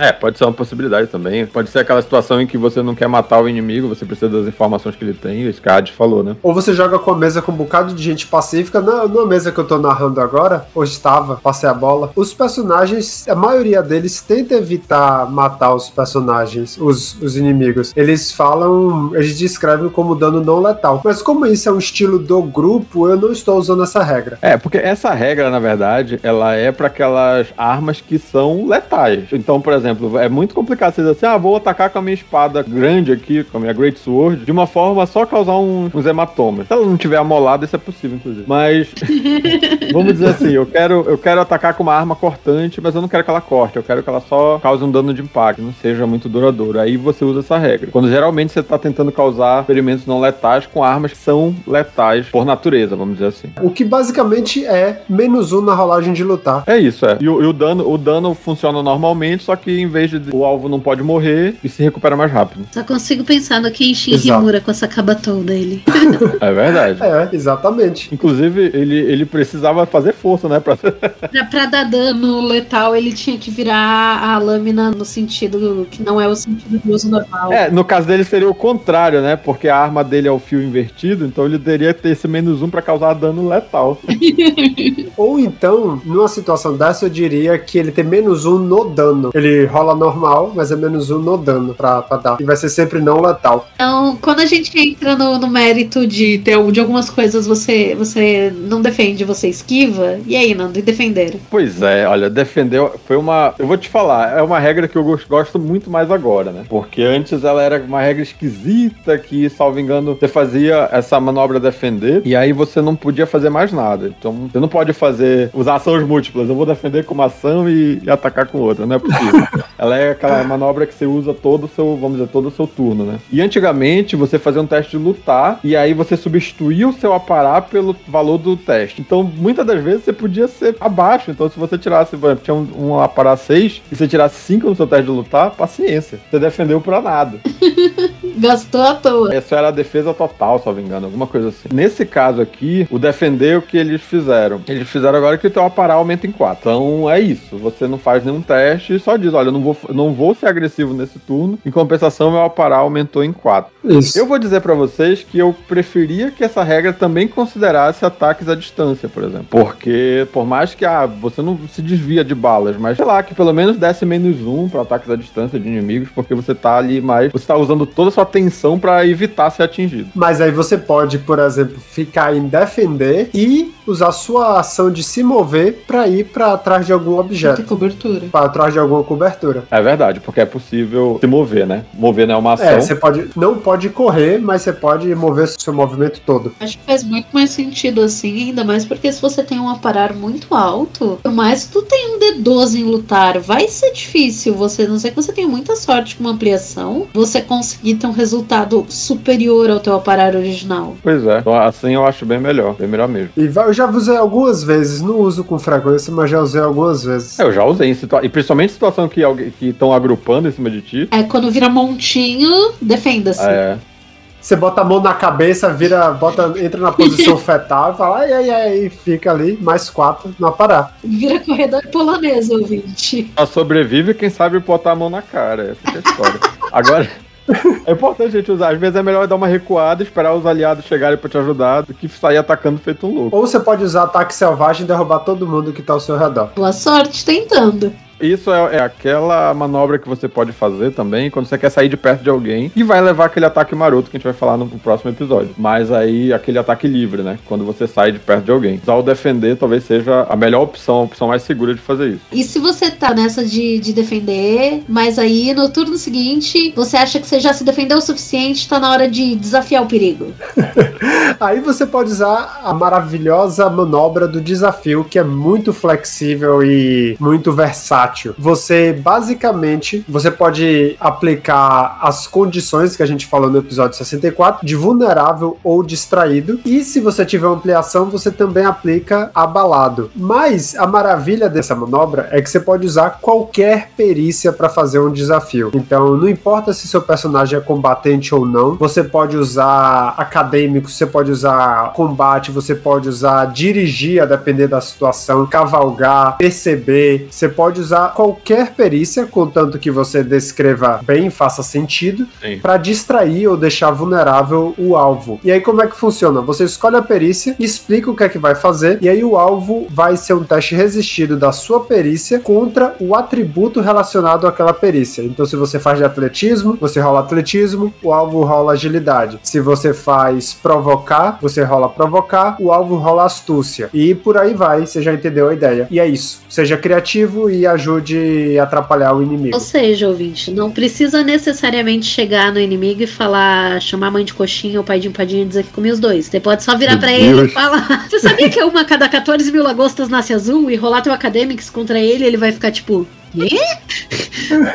É, pode ser uma possibilidade também. Pode ser aquela situação em que você não quer matar o inimigo, você precisa das informações que ele tem, o Skad falou, né? Ou você joga com a mesa com um bocado de gente pacífica, na, na mesa que eu tô narrando agora, hoje estava, passei a bola. Os personagens, a maioria deles tenta evitar matar os personagens, os, os inimigos. Eles falam, eles descrevem como dano não letal. Mas como isso é um estilo do grupo, eu não estou usando essa regra. É, porque essa regra, na verdade, ela é para aquelas armas que são letais. Então, por exemplo, exemplo, é muito complicado você dizer assim, ah, vou atacar com a minha espada grande aqui, com a minha Great Sword, de uma forma só causar um, uns hematomas. Se ela não tiver amolada, isso é possível, inclusive. Mas, vamos dizer assim, eu quero, eu quero atacar com uma arma cortante, mas eu não quero que ela corte, eu quero que ela só cause um dano de impacto, não seja muito duradouro. Aí você usa essa regra. Quando geralmente você tá tentando causar ferimentos não letais com armas que são letais por natureza, vamos dizer assim. O que basicamente é menos um na rolagem de lutar. É isso, é. E o, e o dano, o dano funciona normalmente, só que em vez de o alvo não pode morrer e se recupera mais rápido. Só consigo pensar no Kenshin. Himura com essa cabatou dele. É verdade. É, exatamente. Inclusive, ele, ele precisava fazer força, né? Pra... pra, pra dar dano letal, ele tinha que virar a lâmina no sentido que não é o sentido do uso normal. É, no caso dele seria o contrário, né? Porque a arma dele é o fio invertido, então ele teria que ter esse menos um pra causar dano letal. Ou então, numa situação dessa, eu diria que ele tem menos um no dano. Ele rola normal, mas é menos um no dano pra, pra dar. E vai ser sempre não letal. Então, quando a gente entra no, no mérito de ter de algumas coisas você, você não defende, você esquiva. E aí, Nando, e defender? Pois é, olha, defender foi uma. Eu vou te falar, é uma regra que eu gos- gosto muito mais agora, né? Porque antes ela era uma regra esquisita que, salvo engano, você fazia essa manobra defender e aí você não podia fazer mais nada. Então você não pode fazer, usar ações múltiplas. Eu vou defender com uma ação e, e atacar com outra, não é possível. Ela é aquela manobra que você usa todo o seu, vamos dizer, todo o seu turno, né? E antigamente você fazia um teste de lutar e aí você substituía o seu aparar pelo valor do teste. Então muitas das vezes você podia ser abaixo. Então se você tirasse, por exemplo, tinha um, um aparar 6 e você tirasse 5 no seu teste de lutar, paciência. Você defendeu pra nada. Gastou à toa. Essa era a defesa total, se não me engano, alguma coisa assim. Nesse caso aqui, o defender o que eles fizeram. Eles fizeram agora que o teu aparar aumenta em 4. Então é isso. Você não faz nenhum teste e só diz: olha, eu não vou, não vou ser agressivo nesse turno. Em compensação, meu aparar aumentou em 4. Isso. Eu vou dizer pra vocês que eu preferia que essa regra também considerasse ataques à distância, por exemplo. Porque, por mais que ah, você não se desvia de balas, mas sei lá, que pelo menos desse menos um pra ataques à distância de inimigos, porque você tá ali mais. Você tá usando toda a sua atenção pra evitar ser atingido. Mas aí você pode, por exemplo, ficar em defender e usar sua ação de se mover pra ir pra trás de algum Tem objeto. cobertura. Pra trás de alguma cobertura. É verdade, porque é possível se mover, né? Mover não é uma ação. É, você pode. Não pode correr, mas você pode mover seu movimento todo. Acho que faz muito mais sentido assim, ainda mais porque se você tem um aparar muito alto, por mais que tu tenha um D12 em lutar, vai ser difícil você, a não sei que você tenha muita sorte com uma ampliação, você conseguir ter um resultado superior ao teu aparar original. Pois é. Então, assim eu acho bem melhor. Bem melhor mesmo. E eu já usei algumas vezes, não uso com frequência, mas já usei algumas vezes. É, Eu já usei em situa... E principalmente em situação que que estão agrupando em cima de ti. É quando vira montinho, defenda-se. É. Você bota a mão na cabeça, vira, bota, entra na posição fetal e fala, ai, ai, ai, e fica ali, mais quatro, não parar. Vira corredor polonês, ouvinte. Só sobrevive quem sabe botar a mão na cara. Essa que é a história. Agora. É importante a gente usar. Às vezes é melhor dar uma recuada, esperar os aliados chegarem pra te ajudar, do que sair atacando feito um louco. Ou você pode usar ataque selvagem e derrubar todo mundo que tá ao seu redor. Boa sorte tentando. Isso é, é aquela manobra que você pode fazer também quando você quer sair de perto de alguém e vai levar aquele ataque maroto que a gente vai falar no próximo episódio. Mas aí aquele ataque livre, né? Quando você sai de perto de alguém. Usar o defender talvez seja a melhor opção, a opção mais segura de fazer isso. E se você tá nessa de, de defender, mas aí no turno seguinte você acha que você já se defendeu o suficiente, tá na hora de desafiar o perigo. Aí você pode usar a maravilhosa manobra do desafio, que é muito flexível e muito versátil. Você basicamente, você pode aplicar as condições que a gente falou no episódio 64 de vulnerável ou distraído. E se você tiver ampliação, você também aplica abalado. Mas a maravilha dessa manobra é que você pode usar qualquer perícia para fazer um desafio. Então, não importa se seu personagem é combatente ou não, você pode usar acadêmico, você pode usar combate, você pode usar dirigir, a depender da situação, cavalgar, perceber. Você pode usar qualquer perícia, contanto que você descreva bem, faça sentido, para distrair ou deixar vulnerável o alvo. E aí como é que funciona? Você escolhe a perícia, explica o que é que vai fazer, e aí o alvo vai ser um teste resistido da sua perícia contra o atributo relacionado àquela perícia. Então se você faz de atletismo, você rola atletismo, o alvo rola agilidade. Se você faz provocar, você rola provocar, o alvo rola astúcia. E por aí vai, você já entendeu a ideia. E é isso. Seja criativo e ajude a atrapalhar o inimigo. Ou seja, ouvinte, não precisa necessariamente chegar no inimigo e falar, chamar a mãe de coxinha ou pai de empadinha e dizer que comeu os dois. Você pode só virar pra ele e falar: Você sabia que uma a cada 14 mil lagostas nasce azul e rolar teu Academics contra ele, ele vai ficar tipo. Quê?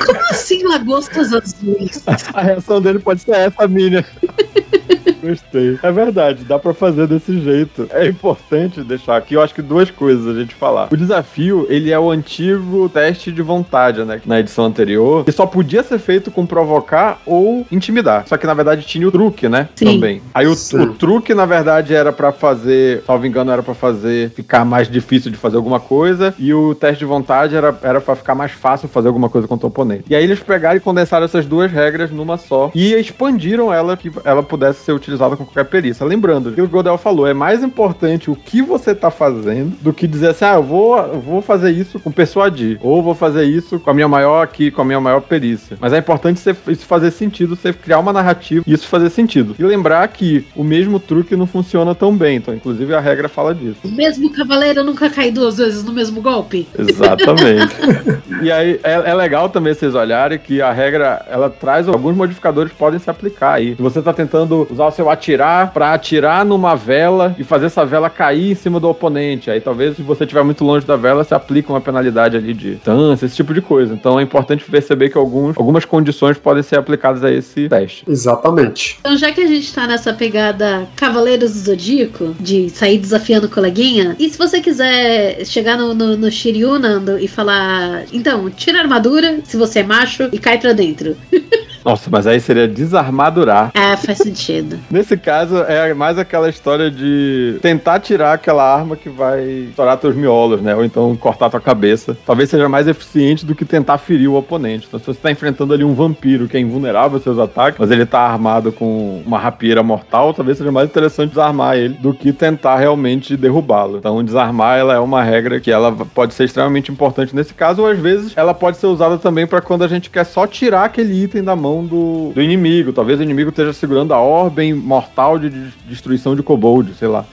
Como assim lagostas azuis? A reação dele pode ser essa, Minion. Gostei. É verdade, dá pra fazer desse jeito. É importante deixar aqui, eu acho que duas coisas a gente falar. O desafio, ele é o antigo teste de vontade, né? Na edição anterior, que só podia ser feito com provocar ou intimidar. Só que na verdade tinha o truque, né? Sim. Também. Aí o, o truque, na verdade, era para fazer, salvo engano, era para fazer ficar mais difícil de fazer alguma coisa, e o teste de vontade era, era para ficar mais fácil fazer alguma coisa contra o oponente. E aí eles pegaram e condensaram essas duas regras numa só e expandiram ela que ela pudesse ser utilizada com qualquer perícia. Lembrando, que o Godel falou, é mais importante o que você tá fazendo do que dizer assim, ah, eu vou, eu vou fazer isso com persuadir, ou vou fazer isso com a minha maior aqui, com a minha maior perícia. Mas é importante você, isso fazer sentido, você criar uma narrativa e isso fazer sentido. E lembrar que o mesmo truque não funciona tão bem, então inclusive a regra fala disso. O mesmo cavaleiro nunca cai duas vezes no mesmo golpe. Exatamente. e aí é, é, legal também vocês olharem que a regra ela traz alguns modificadores que podem se aplicar aí. Se você tá tentando usar o seu atirar para atirar numa vela e fazer essa vela cair em cima do oponente, aí talvez se você estiver muito longe da vela, se aplica uma penalidade ali de distância, esse tipo de coisa. Então é importante perceber que alguns, algumas condições podem ser aplicadas a esse teste. Exatamente. Então já que a gente tá nessa pegada Cavaleiros do Zodíaco, de sair desafiando o coleguinha, e se você quiser chegar no, no, no Shiryu, Nando, e falar, então, tira a armadura, se você é macho, e cai pra dentro. Nossa, mas aí seria desarmadurar. É, faz sentido. Nesse caso, é mais aquela história de tentar tirar aquela arma que vai estourar teus miolos, né? Ou então cortar tua cabeça. Talvez seja mais eficiente do que tentar ferir o oponente. Então, se você tá enfrentando ali um vampiro que é invulnerável aos seus ataques, mas ele tá armado com uma rapieira mortal, talvez seja mais interessante desarmar ele do que tentar realmente derrubá-lo. Então, desarmar, ela é uma regra que ela pode ser extremamente importante nesse caso, ou às vezes ela pode ser usada também para quando a gente quer só tirar aquele item da mão mão do, do inimigo. Talvez o inimigo esteja segurando a ordem mortal de, de destruição de kobold, sei lá.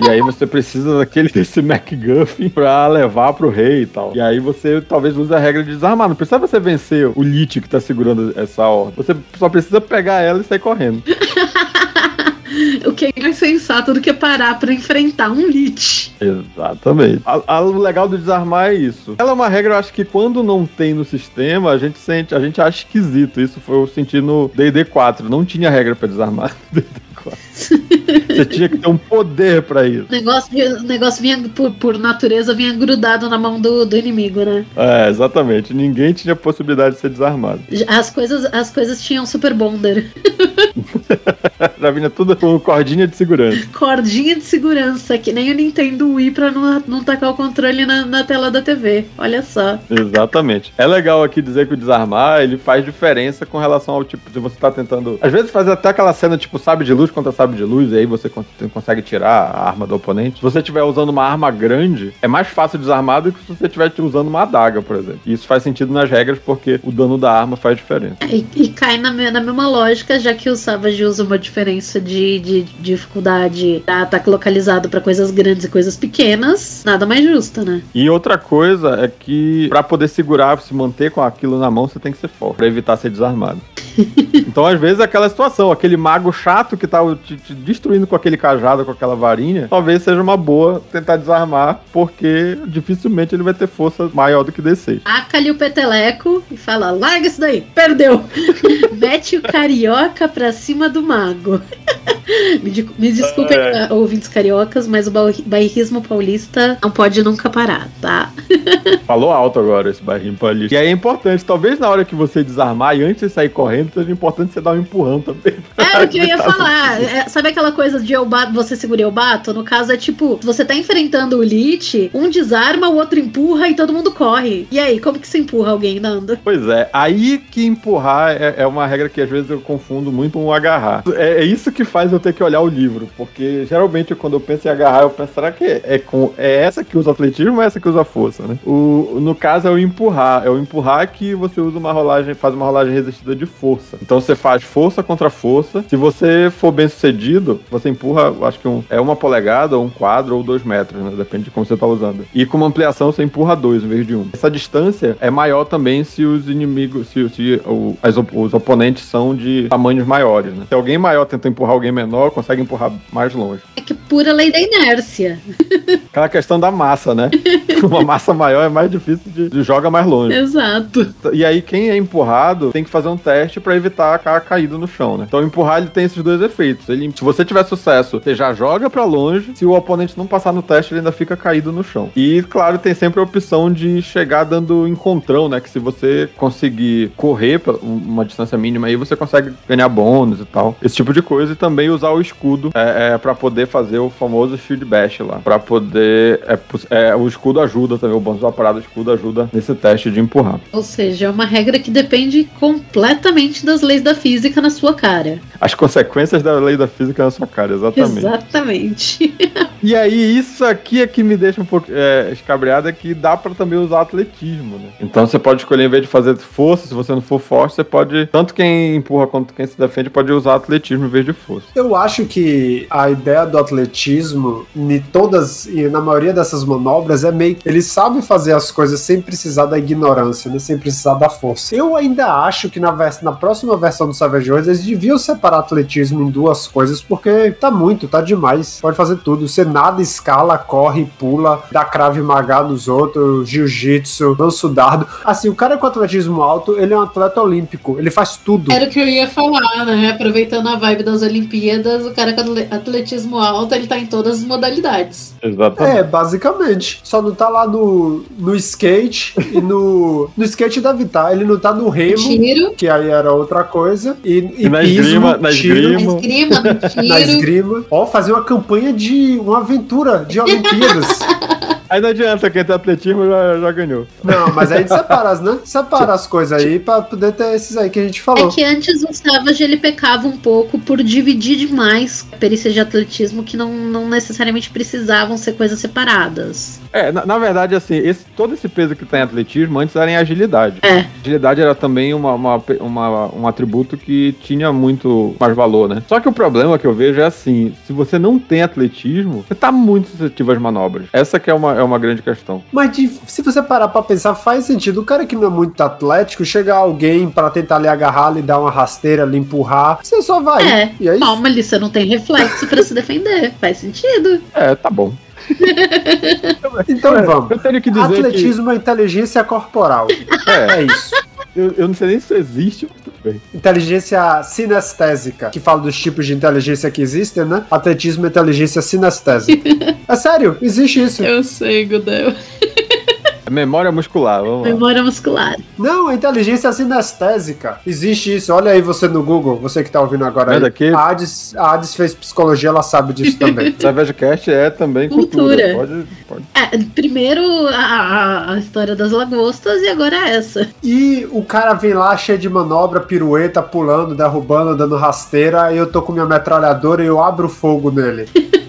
e aí você precisa daquele desse MacGuffin pra levar pro rei e tal. E aí você talvez use a regra de desarmar. Não precisa você vencer o Lich que tá segurando essa ordem. Você só precisa pegar ela e sair correndo. o que é mais sensato do que parar para enfrentar um Lich. Exatamente. A, a, o legal do desarmar é isso. Ela é uma regra, eu acho que quando não tem no sistema, a gente sente, a gente acha esquisito. Isso foi eu senti no D&D 4. Não tinha regra para desarmar. Você tinha que ter um poder para isso. O negócio, o negócio vinha, por, por, natureza, vinha grudado na mão do, do inimigo, né? É, exatamente. Ninguém tinha possibilidade de ser desarmado. As coisas, as coisas tinham super bonder. Já vinha tudo com cordinha de segurança. Cordinha de segurança, que nem o Nintendo Wii pra não, não tacar o controle na, na tela da TV. Olha só. Exatamente. É legal aqui dizer que o desarmar, ele faz diferença com relação ao tipo, se você tá tentando. Às vezes fazer até aquela cena tipo sabe de luz contra sabe de luz, e aí você consegue tirar a arma do oponente. Se você estiver usando uma arma grande, é mais fácil desarmar do que se você estiver usando uma adaga, por exemplo. E isso faz sentido nas regras porque o dano da arma faz diferença. E, e cai na, na mesma lógica, já que o Savage usa uma diferença de, de, de dificuldade para ataque localizado para coisas grandes e coisas pequenas, nada mais justo, né? E outra coisa é que para poder segurar, se manter com aquilo na mão, você tem que ser forte, para evitar ser desarmado. então, às vezes, é aquela situação, aquele mago chato que tá te, te, destruindo com aquele cajado, com aquela varinha, talvez seja uma boa tentar desarmar, porque dificilmente ele vai ter força maior do que D6. Aca-lhe o peteleco e fala: larga isso daí, perdeu. Mete o carioca pra cima do mago. me, de, me desculpem, é. Uh, ouvintes cariocas, mas o bairrismo paulista não pode nunca parar, tá? Falou alto agora esse bairrismo paulista. E aí é importante, talvez na hora que você desarmar e antes de sair correndo, seja importante você dar um empurrão também. É o que eu ia falar. É, sabe aquela coisa de eu bato, você segura e eu bato? No caso é tipo, você tá enfrentando o Lich, um desarma, o outro empurra e todo mundo corre. E aí, como que se empurra alguém, Nando? Pois é, aí que empurrar é, é uma regra que às vezes eu confundo muito com o agarrar. É, é isso que faz eu ter que olhar o livro, porque geralmente quando eu penso em agarrar, eu penso, será que é, com, é essa que usa atletismo ou é essa que usa força, né? O, no caso é o empurrar. É o empurrar que você usa uma rolagem, faz uma rolagem resistida de força. Então você faz força contra força. Se você for bem sucedido, você empurra, acho que um, é uma polegada, ou um quadro, ou dois metros, né? Depende de como você tá usando. E com uma ampliação você empurra dois em vez de um. Essa distância é maior também se os inimigos, se, se o, as, os oponentes são de tamanhos maiores, né? Se alguém maior tenta empurrar alguém menor, consegue empurrar mais longe. É que pura lei da inércia. Aquela questão da massa, né? Uma massa maior é mais difícil de, de joga mais longe. Exato. E aí, quem é empurrado tem que fazer um teste para evitar a caída no chão, né? Então, empurrar ele tem esses dois efeitos. Ele, se você tiver sucesso, você já joga para longe. Se o oponente não passar no teste, ele ainda fica caído no chão. E, claro, tem sempre a opção de chegar dando encontrão, né? Que se você conseguir correr uma distância mínima aí, você consegue ganhar bônus e tal. Esse tipo de coisa. E também usar o escudo é, é para poder fazer o famoso shield bash lá. Para poder. É, é, o escudo ajuda também, o bônus da parada do escudo ajuda nesse teste de empurrar. Ou seja, é uma regra que depende completamente das leis da física na sua cara. As consequências da lei da física na sua cara, exatamente. Exatamente. e aí, isso aqui é que me deixa um pouco é, escabreado, é que dá para também usar atletismo, né? Então você pode escolher, em vez de fazer força, se você não for forte, você pode. Tanto quem empurra quanto quem se defende pode usar atletismo em vez de força. Eu acho que a ideia do atletismo, em todas e na maioria dessas manobras, é meio. Ele sabe fazer as coisas sem precisar da ignorância, né? Sem precisar da força. Eu ainda acho que na, vers na próxima versão do Savage Worlds eles deviam separar atletismo em duas coisas, porque tá muito, tá demais. Pode fazer tudo. Você nada, escala, corre, pula, dá crave magá nos outros, jiu-jitsu, lança dardo. Assim, o cara com atletismo alto, ele é um atleta olímpico. Ele faz tudo. Era o que eu ia falar, né? Aproveitando a vibe das Olimpíadas, o cara com atletismo alto, ele tá em todas as modalidades. Exatamente. É, basicamente. Só não tá lá no, no skate e no. No skate deve estar. Ele não tá no remo. Tiro. Que aí era outra coisa. E, e, e na pismo, esgrima, na tiro. Na esgrima, no tiro. na esgrima. Ó, fazer uma campanha de uma aventura de Olimpíadas. Aí não adianta, quem tem atletismo já, já ganhou. Não, mas aí separa, né? Separa as coisas aí pra poder ter esses aí que a gente falou. É que antes o Savage ele pecava um pouco por dividir demais perícias de atletismo que não, não necessariamente precisavam ser coisas separadas. É, na, na verdade, assim, esse, todo esse peso que tem em atletismo antes era em agilidade. É. Agilidade era também uma, uma, uma, um atributo que tinha muito mais valor, né? Só que o problema que eu vejo é assim: se você não tem atletismo, você tá muito suscetível às manobras. Essa que é uma, é uma grande questão. Mas de, se você parar pra pensar, faz sentido. O cara que não é muito atlético, chega alguém para tentar lhe agarrar, lhe dar uma rasteira, lhe empurrar, você só vai. É, e aí... calma ali, você não tem reflexo para se defender. Faz sentido. É, tá bom. então é, vamos. Eu tenho que dizer Atletismo que... é inteligência corporal. É, é isso. Eu, eu, não sei nem se existe, mas tudo bem. Inteligência sinestésica, que fala dos tipos de inteligência que existem, né? Atletismo é inteligência sinestésica. é sério, existe isso. Eu sei, Gudel. Memória muscular, vamos lá. Memória muscular. Não, a inteligência sinestésica. Existe isso. Olha aí você no Google, você que tá ouvindo agora aí. Aqui. A Hades, a Hades fez psicologia, ela sabe disso também. Savagecast é também cultura. cultura. Pode, pode. É, primeiro a, a, história das lagostas e agora essa. E o cara vem lá cheio de manobra, pirueta, pulando, derrubando, dando rasteira, e eu tô com minha metralhadora e eu abro fogo nele.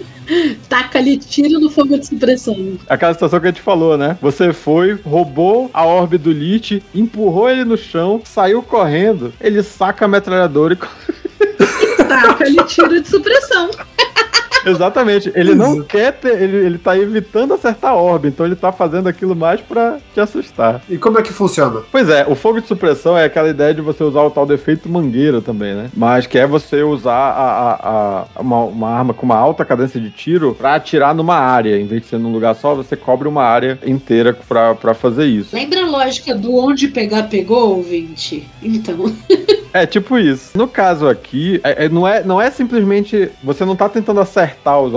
Taca-lhe tiro no fogo de supressão. Aquela situação que a gente falou, né? Você foi, roubou a orbe do Lich, empurrou ele no chão, saiu correndo, ele saca a metralhadora e. Taca-lhe tiro de supressão. Exatamente. Ele não quer ter. Ele, ele tá evitando acertar a orbe, então ele tá fazendo aquilo mais pra te assustar. E como é que funciona? Pois é, o fogo de supressão é aquela ideia de você usar o tal defeito mangueira também, né? Mas que é você usar a, a, a uma, uma, arma com uma alta cadência de tiro pra atirar numa área. Em vez de ser num lugar só, você cobre uma área inteira pra, pra fazer isso. Lembra a lógica do onde pegar, pegou, ouvinte? Então. é tipo isso. No caso aqui, é, é, não, é, não é simplesmente. Você não tá tentando acertar os.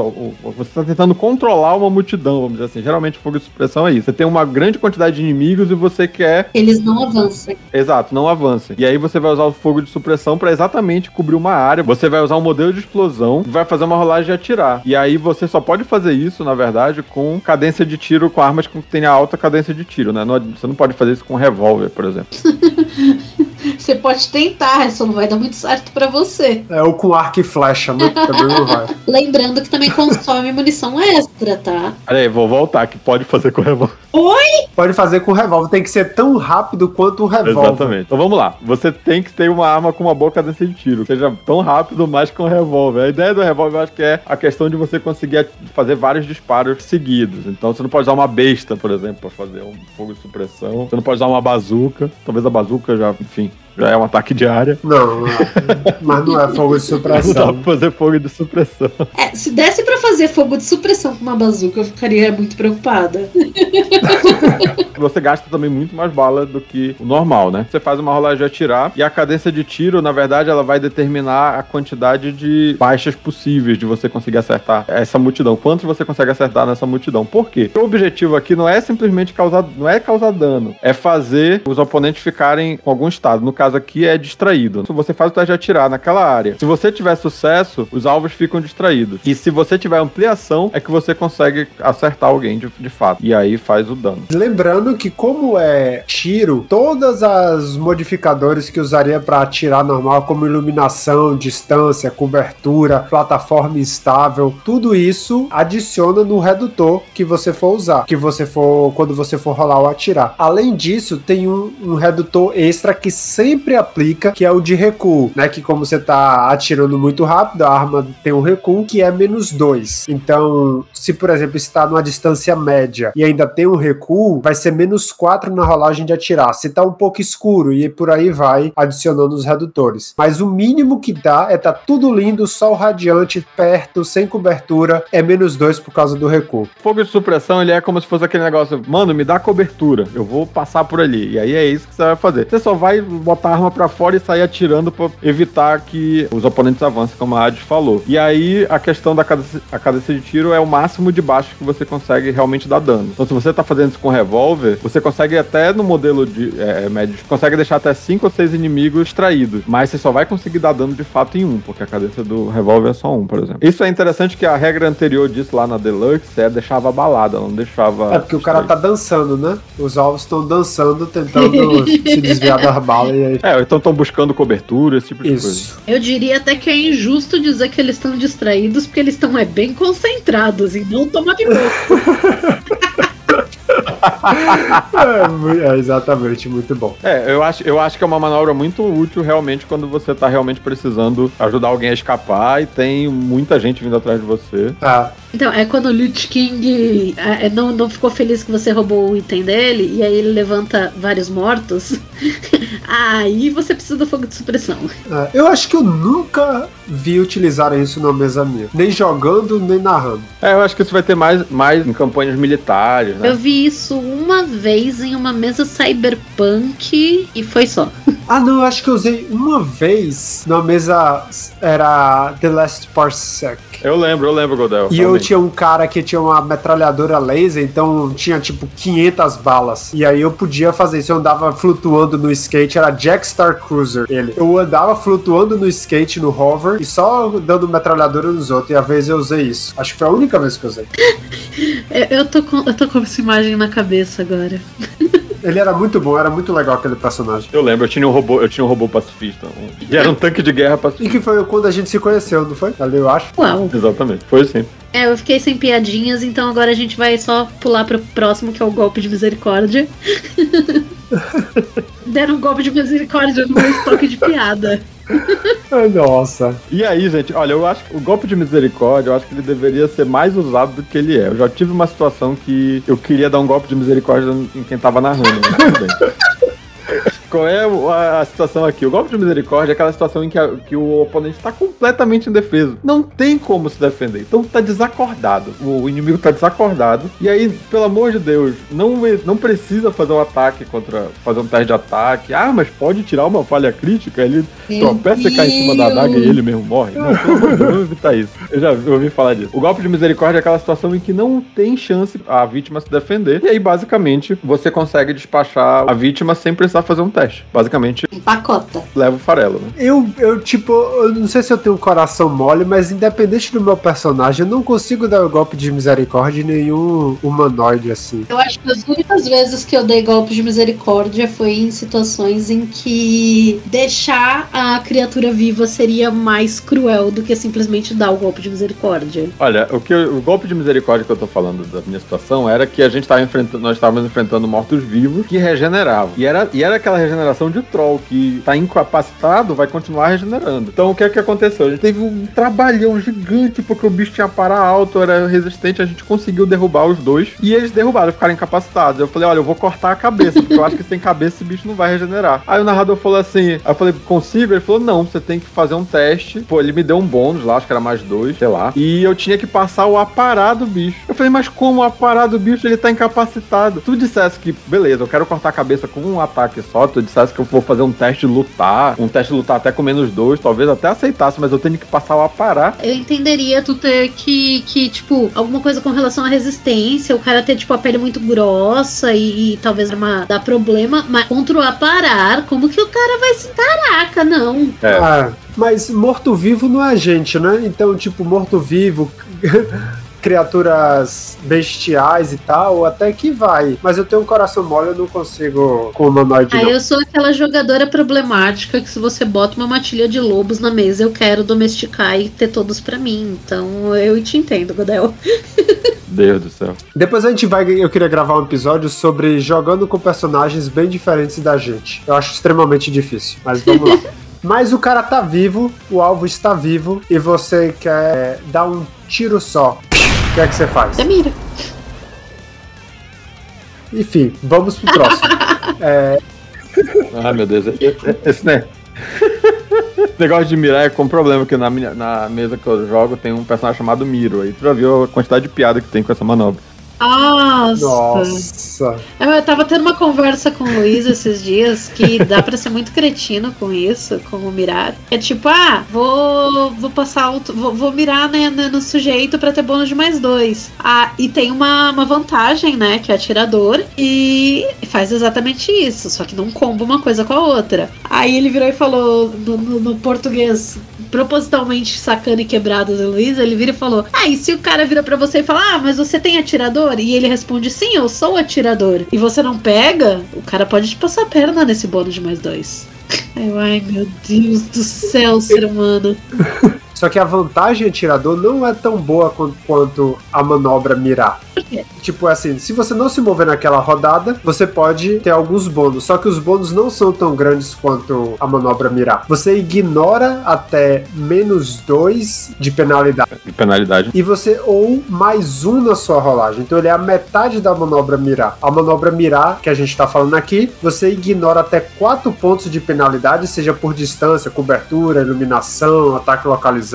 Você está tentando controlar uma multidão, vamos dizer assim. Geralmente fogo de supressão é isso. Você tem uma grande quantidade de inimigos e você quer. Eles não avancem. Exato, não avancem. E aí você vai usar o fogo de supressão para exatamente cobrir uma área. Você vai usar um modelo de explosão e vai fazer uma rolagem de atirar. E aí você só pode fazer isso, na verdade, com cadência de tiro, com armas que tenham alta cadência de tiro, né? Você não pode fazer isso com um revólver, por exemplo. Você pode tentar, só não vai dar muito certo para você. É, ou com arco e flecha, né? Também não vai. Lembrando que também consome munição extra, tá? Peraí, vou voltar, que pode fazer com revólver. Oi? Pode fazer com revólver, tem que ser tão rápido quanto um revólver. Exatamente. Então vamos lá. Você tem que ter uma arma com uma boa cadência de tiro, seja tão rápido mais que um revólver. A ideia do revólver eu acho que é a questão de você conseguir fazer vários disparos seguidos. Então você não pode usar uma besta, por exemplo, para fazer um fogo de supressão. Você não pode usar uma bazuca. Talvez a bazuca já, enfim, Já é um ataque de área. Não, não mas não é fogo de supressão. Não dá pra fazer fogo de supressão. É, se desse pra fazer fogo de supressão com uma bazuca, eu ficaria muito preocupada. Você gasta também muito mais bala do que o normal, né? Você faz uma rolagem de atirar e a cadência de tiro, na verdade, ela vai determinar a quantidade de baixas possíveis de você conseguir acertar essa multidão. Quantos você consegue acertar nessa multidão? Por quê? O objetivo aqui não é simplesmente causar, não é causar dano, é fazer os oponentes ficarem com algum estado. No caso aqui é distraído. Se você faz o teste de atirar naquela área, se você tiver sucesso, os alvos ficam distraídos. E se você tiver ampliação, é que você consegue acertar alguém de, de fato. E aí faz o dano. Lembrando que como é tiro, todas as modificadores que usaria para atirar normal, como iluminação, distância, cobertura, plataforma estável, tudo isso adiciona no redutor que você for usar, que você for quando você for rolar ou atirar. Além disso, tem um, um redutor extra que sempre aplica, que é o de recuo, né? Que como você tá atirando muito rápido, a arma tem um recuo que é menos 2. Então, se por exemplo está numa distância média e ainda tem um recuo, vai ser menos 4 na rolagem de atirar. Se tá um pouco escuro e por aí vai adicionando os redutores. Mas o mínimo que dá é tá tudo lindo, sol radiante, perto, sem cobertura, é menos 2 por causa do recuo. Fogo de supressão, ele é como se fosse aquele negócio, mano, me dá cobertura, eu vou passar por ali. E aí é isso que você vai fazer. Você só vai botar a arma para fora e sair atirando para evitar que os oponentes avancem, como a Hades falou. E aí a questão da cadência, a cadência de tiro é o máximo de baixo que você consegue realmente dar dano. Então se você tá fazendo isso com revólver, você consegue até no modelo de é, médio, consegue deixar até 5 ou 6 inimigos distraídos, mas você só vai conseguir dar dano de fato em um, porque a cadência do revólver é só um, por exemplo. Isso é interessante que a regra anterior disso lá na Deluxe é deixava balada, não deixava. É porque o cara tá dançando, né? Os alvos estão dançando, tentando se desviar das balas e aí. É, então estão buscando cobertura, esse tipo de Isso. coisa. Eu diria até que é injusto dizer que eles estão distraídos, porque eles estão é, bem concentrados e não tomar pipoco. é, é, exatamente, muito bom. É, eu acho, eu acho que é uma manobra muito útil realmente quando você tá realmente precisando ajudar alguém a escapar e tem muita gente vindo atrás de você. Tá. Então, é quando o Lich King é, não, não ficou feliz que você roubou o item dele, e aí ele levanta vários mortos. aí você precisa do fogo de supressão. É, eu acho que eu nunca vi utilizar isso na mesa minha. Nem jogando, nem narrando. É, eu acho que isso vai ter mais, mais em campanhas militares, né? Eu vi isso uma vez em uma mesa cyberpunk e foi só. Ah, não, eu acho que eu usei uma vez na mesa. Era The Last Parsec. Eu lembro, eu lembro, Godel. E eu tinha um cara que tinha uma metralhadora laser, então tinha tipo 500 balas. E aí eu podia fazer isso. Eu andava flutuando no skate, era Jack Star Cruiser ele. Eu andava flutuando no skate, no hover, e só dando metralhadora nos outros. E a vez eu usei isso. Acho que foi a única vez que eu usei. eu, tô com, eu tô com essa imagem na cabeça agora. Ele era muito bom, era muito legal aquele personagem. Eu lembro, eu tinha um robô, eu tinha um robô pacifista. Um, era um tanque de guerra pacifista. E que foi quando a gente se conheceu, não foi? Ali, eu acho. Uau. Exatamente, foi assim. É, eu fiquei sem piadinhas, então agora a gente vai só pular pro próximo, que é o golpe de misericórdia. Deram um golpe de misericórdia no meu estoque de piada. Nossa. E aí, gente, olha, eu acho que o golpe de misericórdia, eu acho que ele deveria ser mais usado do que ele é. Eu já tive uma situação que eu queria dar um golpe de misericórdia em quem tava narrando, né? Qual é a, a, situação aqui? O golpe de misericórdia é aquela situação em que, a, que o oponente está completamente indefeso. Não tem como se defender. Então tá desacordado. O inimigo tá desacordado. E aí, pelo amor de Deus, não, não precisa fazer um ataque contra. fazer um teste de ataque. Ah, mas pode tirar uma falha crítica. Ele tropeça e cai em cima da adaga e ele mesmo morre. Não, Deus, vamos evitar isso. Eu já ouvi falar disso. O golpe de misericórdia é aquela situação em que não tem chance a vítima se defender. E aí, basicamente, você consegue despachar a vítima sem precisar fazer um teste Basicamente. Empacota. Leva o farelo, né? Eu, eu, tipo, eu não sei se eu tenho um coração mole, mas independente do meu personagem, eu não consigo dar o um golpe de misericórdia em nenhum humanoide assim. Eu acho que as únicas vezes que eu dei golpe de misericórdia foi em situações em que deixar a criatura viva seria mais cruel do que simplesmente dar o golpe de misericórdia. Olha, o, que eu, o golpe de misericórdia que eu tô falando da minha situação era que a gente tava enfrentando, nós estávamos enfrentando mortos-vivos que regeneravam. E era, e era aquela regeneração regeneração de troll, que tá incapacitado, vai continuar regenerando. Então o que é que aconteceu? A gente teve um trabalhão gigante porque o bicho tinha para alto, era resistente, a gente conseguiu derrubar os dois e eles derrubaram, ficaram incapacitados. Eu falei, olha, eu vou cortar a cabeça, porque eu acho que sem cabeça esse bicho não vai regenerar. Aí o narrador falou assim, eu falei, consigo? Ele falou, não, você tem que fazer um teste. Pô, ele me deu um bônus lá, acho que era mais dois, sei lá. E eu tinha que passar o aparar do bicho. Eu falei, mas como o aparar do bicho? Ele tá incapacitado. Tu dissesse que, beleza, eu quero cortar a cabeça com um ataque só, tu dissesse que eu vou fazer um teste de lutar, um teste de lutar até com menos dois, talvez até aceitasse, mas eu tenho que passar o aparar. Eu entenderia tu ter que, que, tipo, alguma coisa com relação à resistência, o cara ter, tipo, a pele muito grossa e, e talvez uma, dar problema, mas contra o aparar, como que o cara vai se. Caraca, não. É. Ah, mas morto-vivo não é gente, né? Então, tipo, morto-vivo. Criaturas bestiais e tal, até que vai. Mas eu tenho um coração mole, eu não consigo com o humanoide. Ah, não. eu sou aquela jogadora problemática que se você bota uma matilha de lobos na mesa, eu quero domesticar e ter todos para mim. Então eu te entendo, Godel. Deus do céu. Depois a gente vai. Eu queria gravar um episódio sobre jogando com personagens bem diferentes da gente. Eu acho extremamente difícil, mas vamos lá. Mas o cara tá vivo, o alvo está vivo e você quer dar um tiro só. O que é que você faz? Você mira. Enfim, vamos pro próximo. é... Ai meu Deus, esse né? Esse negócio de mirar é com problema, que na, minha, na mesa que eu jogo tem um personagem chamado Miro. Aí tu já viu a quantidade de piada que tem com essa manobra. Nossa. Nossa. Eu tava tendo uma conversa com o Luiz esses dias que dá pra ser muito cretino com isso, com o mirar. É tipo, ah, vou, vou passar, o, vou, vou mirar né, no sujeito pra ter bônus de mais dois. Ah, e tem uma, uma vantagem, né, que é atirador, e faz exatamente isso, só que não comba uma coisa com a outra. Aí ele virou e falou no, no, no português, propositalmente sacando e quebrado do Luiz, ele vira e falou: Ah, e se o cara vira pra você e fala, ah, mas você tem atirador? E ele responde: Sim, eu sou atirador. E você não pega, o cara pode te passar a perna nesse bônus de mais dois. Ai, meu Deus do céu, ser humano. Só que a vantagem atirador não é tão boa quanto, a manobra mirar. Tipo assim, se você não se mover naquela rodada, você pode ter alguns bônus. Só que os bônus não são tão grandes quanto a manobra mirar. Você ignora até menos dois de penalidade. De penalidade. E você ou mais um na sua rolagem. Então ele é a metade da manobra mirar. A manobra mirar, que a gente tá falando aqui, você ignora até quatro pontos de penalidade, seja por distância, cobertura, iluminação, ataque localizado.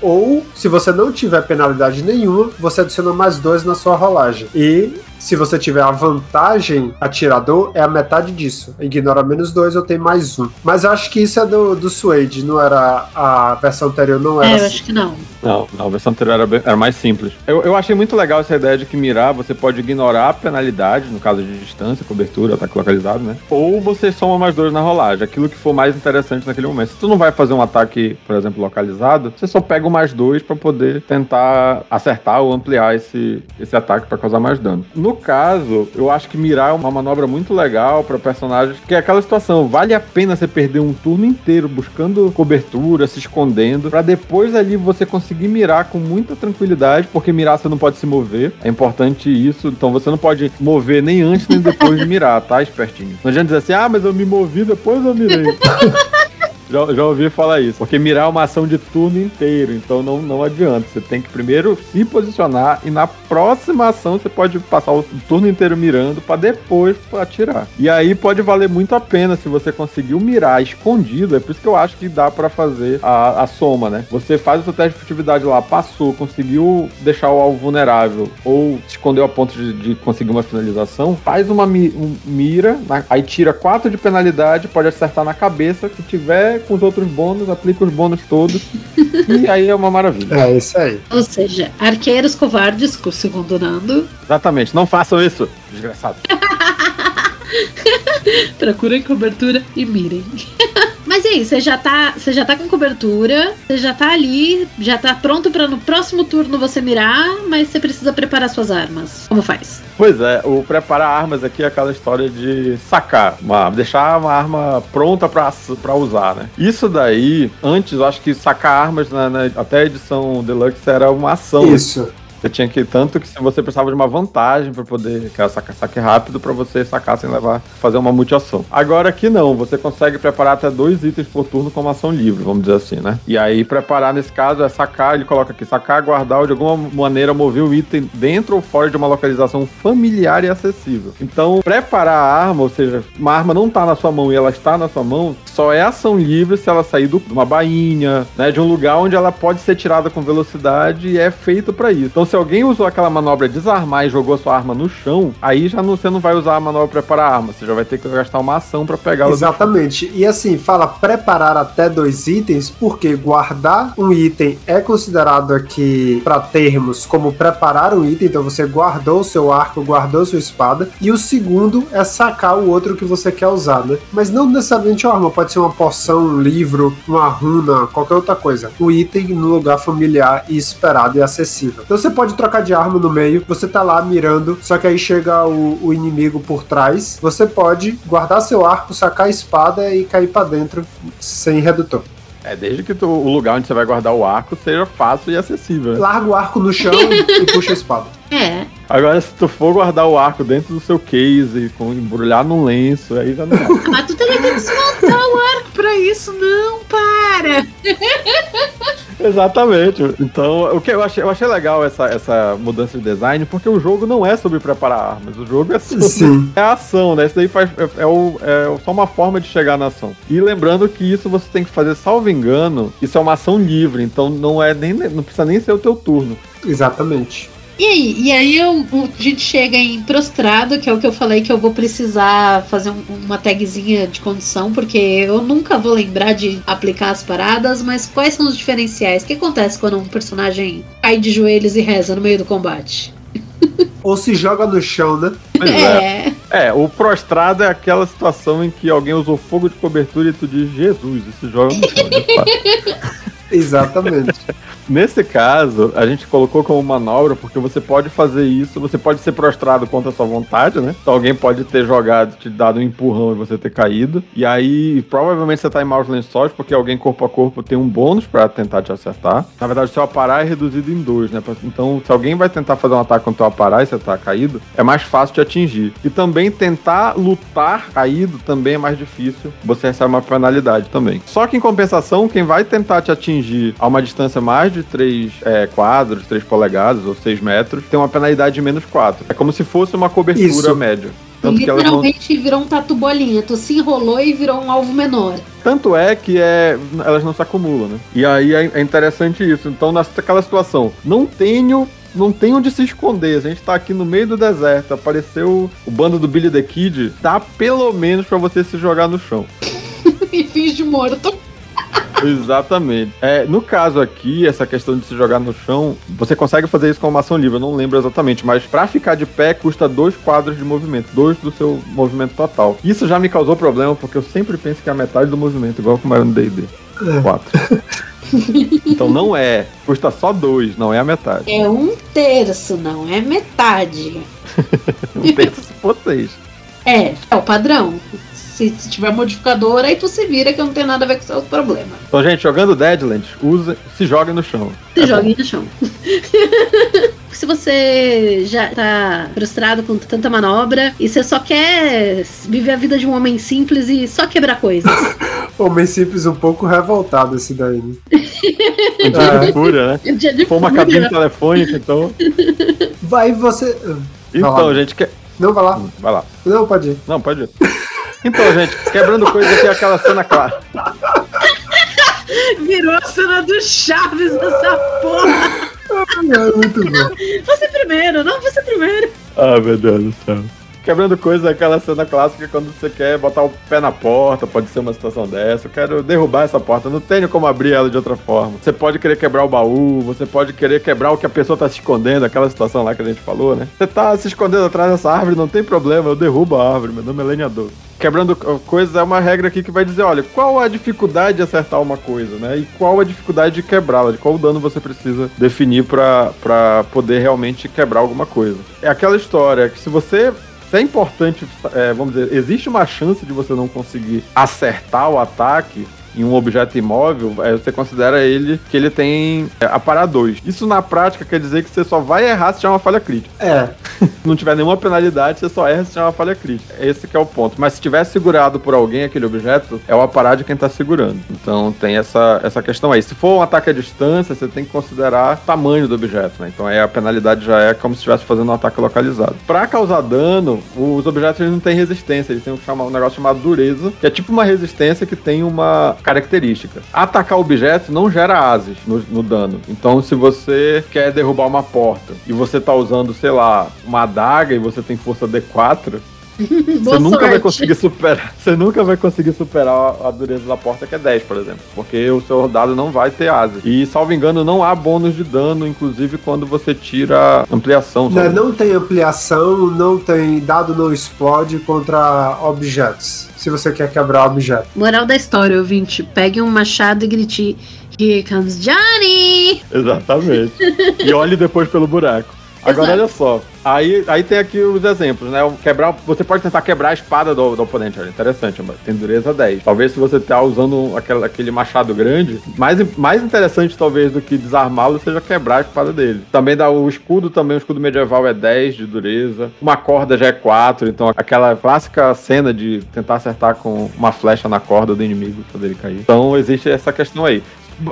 Ou, se você não tiver penalidade nenhuma, você adiciona mais dois na sua rolagem. E se você tiver a vantagem atirador, é a metade disso. Ignora menos dois, eu tenho mais um. Mas acho que isso é do, do Suede, não era a versão anterior, não era. É, eu assim. acho que não. Não, não, a versão anterior era, bem, era mais simples. Eu, eu achei muito legal essa ideia de que mirar você pode ignorar a penalidade, no caso de distância, cobertura, ataque localizado, né? Ou você soma mais dois na rolagem, aquilo que for mais interessante naquele momento. Se tu não vai fazer um ataque, por exemplo, localizado, você só pega o mais dois para poder tentar acertar ou ampliar esse, esse ataque para causar mais dano. No no caso, eu acho que mirar é uma manobra muito legal para personagens, que é aquela situação, vale a pena você perder um turno inteiro buscando cobertura, se escondendo, para depois ali você conseguir mirar com muita tranquilidade, porque mirar você não pode se mover, é importante isso, então você não pode mover nem antes nem depois de mirar, tá, espertinho? Não adianta dizer assim, ah, mas eu me movi depois eu mirei. Já, já ouvi falar isso. Porque mirar é uma ação de turno inteiro, então não, não adianta. Você tem que primeiro se posicionar e na próxima ação você pode passar o turno inteiro mirando para depois atirar. E aí pode valer muito a pena se você conseguiu mirar escondido. É por isso que eu acho que dá para fazer a, a soma, né? Você faz o seu teste de furtividade lá, passou, conseguiu deixar o alvo vulnerável ou escondeu a ponto de, de conseguir uma finalização, faz uma mi, um, mira, aí tira 4 de penalidade, pode acertar na cabeça. Se tiver com os outros bônus, aplica os bônus todos. e aí é uma maravilha. É isso aí. Ou seja, arqueiros covardes, com o segundo Nando. Exatamente, não façam isso, desgraçado. Procurem cobertura e mirem. Mas e aí, você já tá, você já tá com cobertura, você já tá ali, já tá pronto para no próximo turno você mirar, mas você precisa preparar suas armas. Como faz? Pois é, o preparar armas aqui é aquela história de sacar, uma, deixar uma arma pronta para usar, né? Isso daí, antes eu acho que sacar armas na, na, até a edição Deluxe era uma ação. Isso. Você tinha que, tanto que se você precisava de uma vantagem para poder sacar saque rápido, para você sacar sem levar, fazer uma multiação. Agora aqui não, você consegue preparar até dois itens por turno como ação livre, vamos dizer assim, né? E aí preparar nesse caso é sacar, ele coloca aqui, sacar, guardar ou de alguma maneira mover o item dentro ou fora de uma localização familiar e acessível. Então, preparar a arma, ou seja, uma arma não tá na sua mão e ela está na sua mão, só é ação livre se ela sair de uma bainha, né, de um lugar onde ela pode ser tirada com velocidade e é feito para isso. Então, se alguém usou aquela manobra desarmar e jogou sua arma no chão, aí já não, você não vai usar a manobra preparar a arma, você já vai ter que gastar uma ação para pegá-la. Exatamente. E assim, fala preparar até dois itens, porque guardar um item é considerado aqui para termos como preparar um item, então você guardou seu arco, guardou sua espada, e o segundo é sacar o outro que você quer usar, né? Mas não necessariamente uma arma, pode ser uma poção, um livro, uma runa, qualquer outra coisa. O item no lugar familiar e esperado e acessível. Então você pode trocar de arma no meio, você tá lá mirando, só que aí chega o, o inimigo por trás, você pode guardar seu arco, sacar a espada e cair para dentro sem redutor. É, desde que tu, o lugar onde você vai guardar o arco seja fácil e acessível. Né? Larga o arco no chão e puxa a espada. É. Agora, se tu for guardar o arco dentro do seu case, com embrulhar num lenço, aí já não. Mas tu também tem que desmontar o arco pra isso, não, para! Exatamente. Então, o que eu achei, eu achei legal essa, essa mudança de design, porque o jogo não é sobre preparar armas, o jogo é sobre Sim. é ação, né? Isso daí faz, é, é, o, é só uma forma de chegar na ação. E lembrando que isso você tem que fazer, salvo engano, isso é uma ação livre, então não é nem não precisa nem ser o teu turno. Exatamente. E aí, e aí eu, a gente chega em prostrado, que é o que eu falei que eu vou precisar fazer um, uma tagzinha de condição, porque eu nunca vou lembrar de aplicar as paradas, mas quais são os diferenciais? O que acontece quando um personagem cai de joelhos e reza no meio do combate? Ou se joga no chão, né? É. é. é. o prostrado é aquela situação em que alguém usou fogo de cobertura e tu diz, Jesus, e se joga no chão. Exatamente. Nesse caso, a gente colocou como manobra porque você pode fazer isso, você pode ser prostrado contra a sua vontade, né? Então alguém pode ter jogado, te dado um empurrão e você ter caído. E aí, provavelmente você tá em maus lençóis porque alguém corpo a corpo tem um bônus para tentar te acertar. Na verdade, seu aparar é reduzido em dois, né? Então, se alguém vai tentar fazer um ataque contra o aparar e você tá caído, é mais fácil te atingir. E também tentar lutar caído também é mais difícil. Você recebe uma penalidade também. Só que em compensação, quem vai tentar te atingir a uma distância mais de de 3 é, quadros, 3 polegadas ou 6 metros, tem uma penalidade de menos 4. É como se fosse uma cobertura Isso. média. Tanto Literalmente não... virou um tatu bolinha. Tu se enrolou e virou um alvo menor. Tanto é que é, elas não se acumulam, né? E aí é, é interessante isso. Então, naquela situação, não tenho não tem onde se esconder. A gente tá aqui no meio do deserto, apareceu o bando do Billy the Kid, dá pelo menos para você se jogar no chão. e finge morto. Exatamente. É, no caso aqui, essa questão de se jogar no chão, você consegue fazer isso com uma ação livre, eu não lembro exatamente, mas para ficar de pé custa dois quadros de movimento, dois do seu movimento total. Isso já me causou problema, porque eu sempre penso que é a metade do movimento, igual como era no D&D. É. Quatro. então não é, custa só dois, não é a metade. É um terço, não é metade. um terço se for seis. É, é o padrão se, se tiver modificador, aí tu se vira que não tem nada a ver com o seu problema. Então, gente, jogando Deadlands, usa, se jogue no chão. Se é jogue no chão. se você já tá frustrado com tanta manobra e você só quer viver a vida de um homem simples e só quebrar coisas. homem simples um pouco revoltado esse daí. Né? Um dia de fúria, né? Um dia de Foi uma cabine telefônica, então. Vai você. Então, gente, quer. Não, vai lá. Vai lá. Não, pode ir. Não, pode ir. Então, gente, quebrando coisa aqui é aquela cena clara. Virou a cena do Chaves essa porra. É muito bom. Você primeiro, não, você primeiro. Ah, meu Deus do céu. Quebrando coisa é aquela cena clássica quando você quer botar o pé na porta, pode ser uma situação dessa. Eu quero derrubar essa porta, não tenho como abrir ela de outra forma. Você pode querer quebrar o baú, você pode querer quebrar o que a pessoa tá se escondendo, aquela situação lá que a gente falou, né? Você tá se escondendo atrás dessa árvore, não tem problema, eu derrubo a árvore, meu nome é lenhador quebrando coisas é uma regra aqui que vai dizer, olha, qual a dificuldade de acertar uma coisa, né? E qual a dificuldade de quebrá-la, de qual dano você precisa definir para poder realmente quebrar alguma coisa. É aquela história que se você se é importante, é, vamos dizer, existe uma chance de você não conseguir acertar o ataque, em um objeto imóvel, você considera ele que ele tem é, aparar 2. Isso na prática quer dizer que você só vai errar se tiver uma falha crítica. É. não tiver nenhuma penalidade, você só erra se tiver uma falha crítica. Esse que é o ponto. Mas se tiver segurado por alguém aquele objeto, é o aparar de quem tá segurando. Então tem essa, essa questão aí. Se for um ataque à distância, você tem que considerar o tamanho do objeto, né? Então aí a penalidade já é como se estivesse fazendo um ataque localizado. Para causar dano, os objetos eles não têm resistência, eles têm um, um negócio chamado dureza, que é tipo uma resistência que tem uma característica. Atacar objetos não gera ases no, no dano. Então se você quer derrubar uma porta e você tá usando, sei lá, uma adaga e você tem força D4, você nunca sorte. vai conseguir superar. Você nunca vai conseguir superar a dureza da porta, que é 10, por exemplo. Porque o seu dado não vai ter asa. E, salvo engano, não há bônus de dano, inclusive quando você tira ampliação. Não, não tem ampliação, não tem dado não explode contra objetos. Se você quer quebrar objeto. Moral da história, ouvinte: pegue um machado e grite. Here comes Johnny! Exatamente. e olhe depois pelo buraco. Agora olha só. Aí, aí tem aqui os exemplos, né? Quebrar, você pode tentar quebrar a espada do, do oponente. Olha, interessante, mas tem dureza 10. Talvez se você tá usando aquele, aquele machado grande, mais, mais interessante talvez do que desarmá-lo seja quebrar a espada dele. Também dá o escudo, também o escudo medieval é 10 de dureza. Uma corda já é 4, então aquela clássica cena de tentar acertar com uma flecha na corda do inimigo, fazer ele cair. Então existe essa questão aí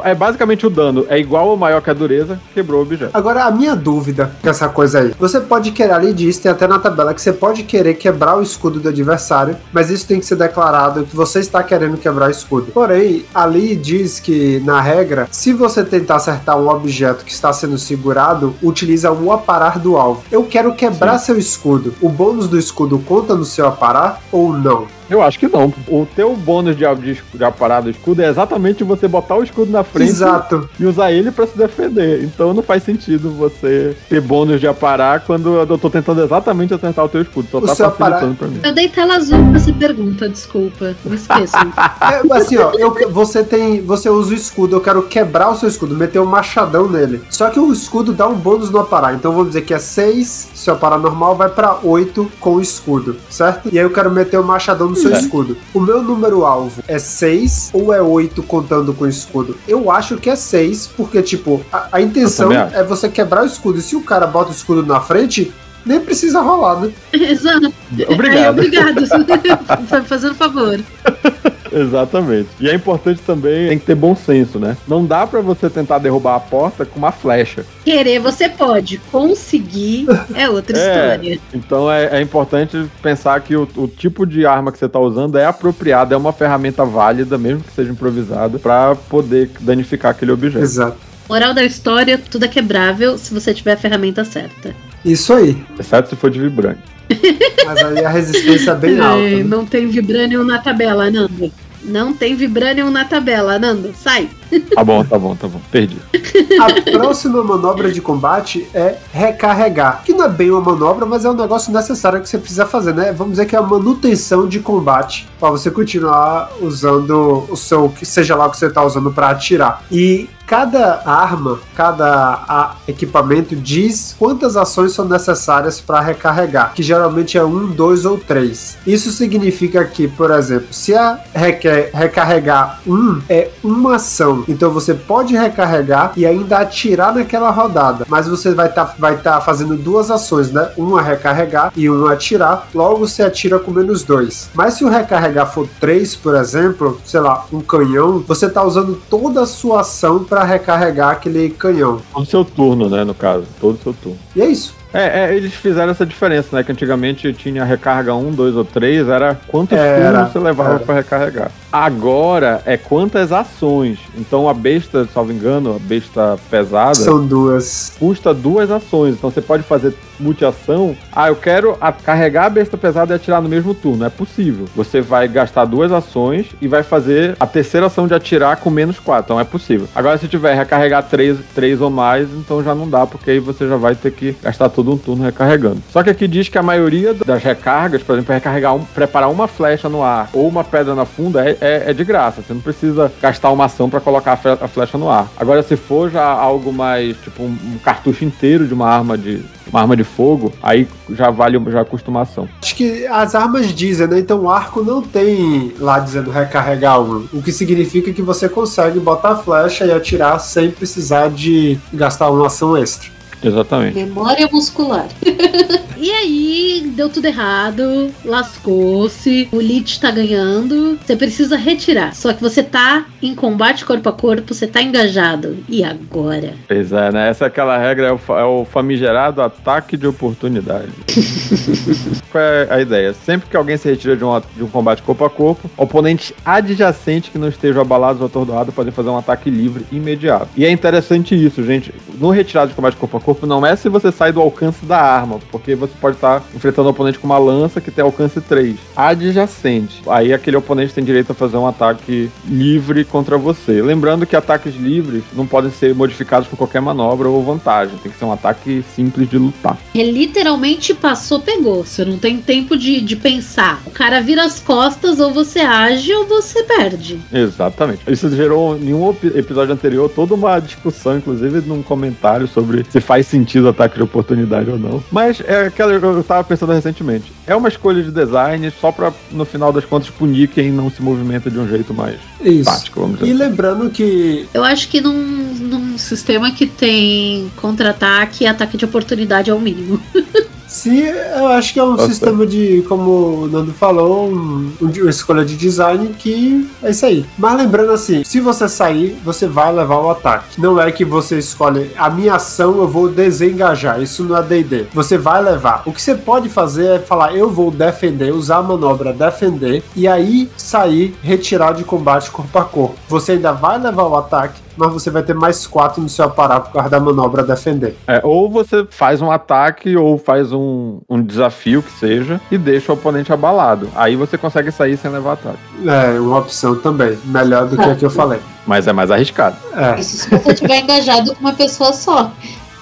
é basicamente o dano é igual ou maior que a dureza, quebrou o objeto. Agora, a minha dúvida com essa coisa aí. Você pode querer, ali diz, tem até na tabela, que você pode querer quebrar o escudo do adversário, mas isso tem que ser declarado que você está querendo quebrar o escudo. Porém, ali diz que, na regra, se você tentar acertar um objeto que está sendo segurado, utiliza o aparar do alvo. Eu quero quebrar Sim. seu escudo. O bônus do escudo conta no seu aparar ou não? Eu acho que não. O teu bônus de, de, de aparar do escudo é exatamente você botar o escudo na frente Exato. e usar ele para se defender. Então não faz sentido você ter bônus de aparar quando eu tô tentando exatamente acertar o teu escudo. Só o tá facilitando aparar... pra mim. Eu dei tela azul pra essa pergunta, desculpa. Me esqueço. é, assim, ó, eu, você tem. Você usa o escudo, eu quero quebrar o seu escudo, meter um machadão nele. Só que o escudo dá um bônus no aparar. Então vamos dizer que é 6, se o aparar normal vai para 8 com o escudo, certo? E aí eu quero meter o um machadão no seu é. escudo. O meu número alvo é 6 ou é 8 contando com o escudo? Eu acho que é 6, porque, tipo, a, a intenção é você quebrar o escudo. E se o cara bota o escudo na frente, nem precisa rolar, né? Exato. Obrigado. É, obrigado. Fazendo favor. Exatamente. E é importante também, tem que ter bom senso, né? Não dá para você tentar derrubar a porta com uma flecha. Querer você pode, conseguir é outra é, história. Então é, é, importante pensar que o, o, tipo de arma que você tá usando é apropriado, é uma ferramenta válida, mesmo que seja improvisada, para poder danificar aquele objeto. Exato. Moral da história, tudo é quebrável se você tiver a ferramenta certa. Isso aí. Exceto se for de vibrante. Mas aí a resistência é bem alta. É, né? Não tem vibranium na tabela, Nando. Não tem vibranium na tabela, Nando. Sai. Tá bom, tá bom, tá bom. Perdi. A próxima manobra de combate é recarregar. Que não é bem uma manobra, mas é um negócio necessário que você precisa fazer, né? Vamos dizer que é a manutenção de combate para você continuar usando o seu, seja lá o que você está usando para atirar. E cada arma, cada equipamento diz quantas ações são necessárias para recarregar, que geralmente é um, dois ou três. Isso significa que, por exemplo, se a recarregar um é uma ação, então você pode recarregar e ainda atirar naquela rodada, mas você vai estar tá, vai tá fazendo duas ações, né? Uma recarregar e uma atirar. Logo você atira com menos dois. Mas se o recarregar for três, por exemplo, sei lá, um canhão, você está usando toda a sua ação para recarregar aquele canhão. Todo seu turno, né, no caso. Todo o seu turno. E é isso. É, é, eles fizeram essa diferença, né? Que antigamente tinha recarga 1, 2 ou 3, era quantos turnos você levava para recarregar. Agora é quantas ações. Então a besta, salvo engano, a besta pesada. São duas. Custa duas ações. Então você pode fazer multiação. Ah, eu quero a, carregar a besta pesada e atirar no mesmo turno. É possível. Você vai gastar duas ações e vai fazer a terceira ação de atirar com menos quatro. Então é possível. Agora, se tiver recarregar três, três ou mais, então já não dá, porque aí você já vai ter que gastar todo um turno recarregando. Só que aqui diz que a maioria das recargas, por exemplo, recarregar um, preparar uma flecha no ar ou uma pedra na funda é é, é de graça. Você não precisa gastar uma ação para colocar a flecha no ar. Agora, se for já algo mais, tipo, um, um cartucho inteiro de uma arma de uma arma de fogo, aí já vale já a acostumação. Acho que as armas dizem, né? Então o arco não tem lá dizendo recarregar um, o que significa que você consegue botar a flecha e atirar sem precisar de gastar uma ação extra. Exatamente. Memória muscular. e aí, deu tudo errado, lascou-se, o Lich tá ganhando, você precisa retirar. Só que você tá em combate corpo a corpo, você tá engajado. E agora? Pois é, né? Essa é aquela regra, é o, é o famigerado ataque de oportunidade. Qual é a ideia? Sempre que alguém se retira de um, de um combate corpo a corpo, oponentes adjacentes que não estejam abalados ou atordoados podem fazer um ataque livre imediato. E é interessante isso, gente. No retirado de combate corpo a corpo não é se você sai do alcance da arma, porque você pode estar enfrentando o oponente com uma lança que tem alcance 3. Adjacente. Aí aquele oponente tem direito a fazer um ataque livre contra você. Lembrando que ataques livres não podem ser modificados por qualquer manobra ou vantagem. Tem que ser um ataque simples de lutar. É literalmente passou, pegou. Você não tem tempo de, de pensar. O cara vira as costas, ou você age ou você perde. Exatamente. Isso gerou em um episódio anterior toda uma discussão, inclusive num comentário sobre se faz sentido ataque de oportunidade ou não. Mas é aquela que eu tava pensando recentemente. É uma escolha de design só pra, no final das contas, punir quem não se movimenta de um jeito mais Isso. tático, vamos dizer. E assim. lembrando que. Eu acho que num, num sistema que tem contra-ataque, ataque de oportunidade é o mínimo. Sim, eu acho que é um Nossa. sistema de, como o Nando falou, um, uma escolha de design que é isso aí. Mas lembrando assim, se você sair, você vai levar o ataque. Não é que você escolhe a minha ação, eu vou desengajar. Isso não é D&D. Você vai levar. O que você pode fazer é falar, eu vou defender, usar a manobra defender e aí sair, retirar de combate corpo a corpo. Você ainda vai levar o ataque, mas você vai ter mais quatro no seu aparato por causa da manobra defender. É, ou você faz um ataque ou faz um, um desafio que seja e deixa o oponente abalado. Aí você consegue sair sem levar ataque. É, uma opção também. Melhor do que a que eu falei. Mas é mais arriscado. É. Isso se você estiver engajado com uma pessoa só.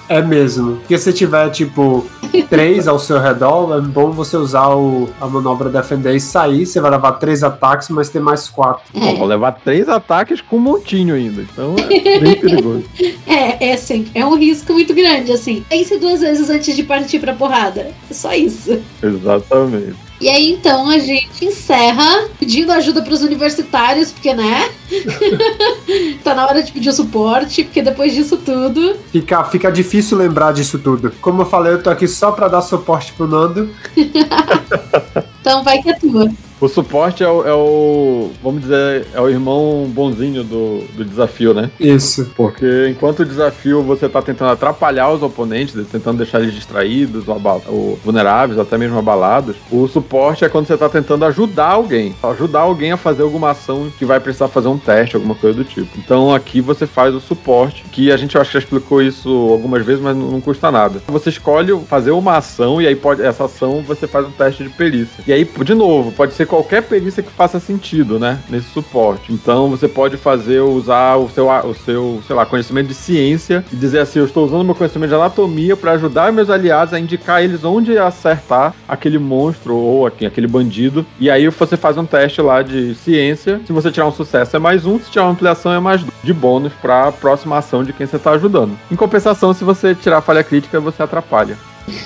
É mesmo. Porque se tiver, tipo, três ao seu redor, é bom você usar o, a manobra defender e sair. Você vai levar três ataques, mas tem mais quatro. É. Vou levar três ataques com um montinho ainda. Então é bem perigoso. É, é sim. É um risco muito grande, assim. Pense duas vezes antes de partir pra porrada. É só isso. Exatamente. E aí então a gente encerra pedindo ajuda para os universitários, porque né? tá na hora de pedir o suporte, porque depois disso tudo. Fica, fica difícil lembrar disso tudo. Como eu falei, eu tô aqui só para dar suporte pro Nando. então vai que é tua. O suporte é o, é o, Vamos dizer, é o irmão bonzinho do, do desafio, né? Isso. Porque enquanto o desafio você tá tentando atrapalhar os oponentes, tentando deixar eles distraídos, ou, ou vulneráveis, ou até mesmo abalados, o suporte é quando você tá tentando ajudar alguém. Ajudar alguém a fazer alguma ação que vai precisar fazer um teste, alguma coisa do tipo. Então aqui você faz o suporte, que a gente acho que já explicou isso algumas vezes, mas não, não custa nada. Você escolhe fazer uma ação e aí pode essa ação você faz um teste de perícia. E aí, de novo, pode ser qualquer perícia que faça sentido, né? Nesse suporte. Então você pode fazer, usar o seu, o seu, sei lá, conhecimento de ciência e dizer assim: eu estou usando meu conhecimento de anatomia para ajudar meus aliados a indicar eles onde acertar aquele monstro ou aquele bandido. E aí você faz um teste lá de ciência. Se você tirar um sucesso é mais um, se tirar uma ampliação é mais dois de bônus para a próxima ação de quem você está ajudando. Em compensação, se você tirar falha crítica, você atrapalha.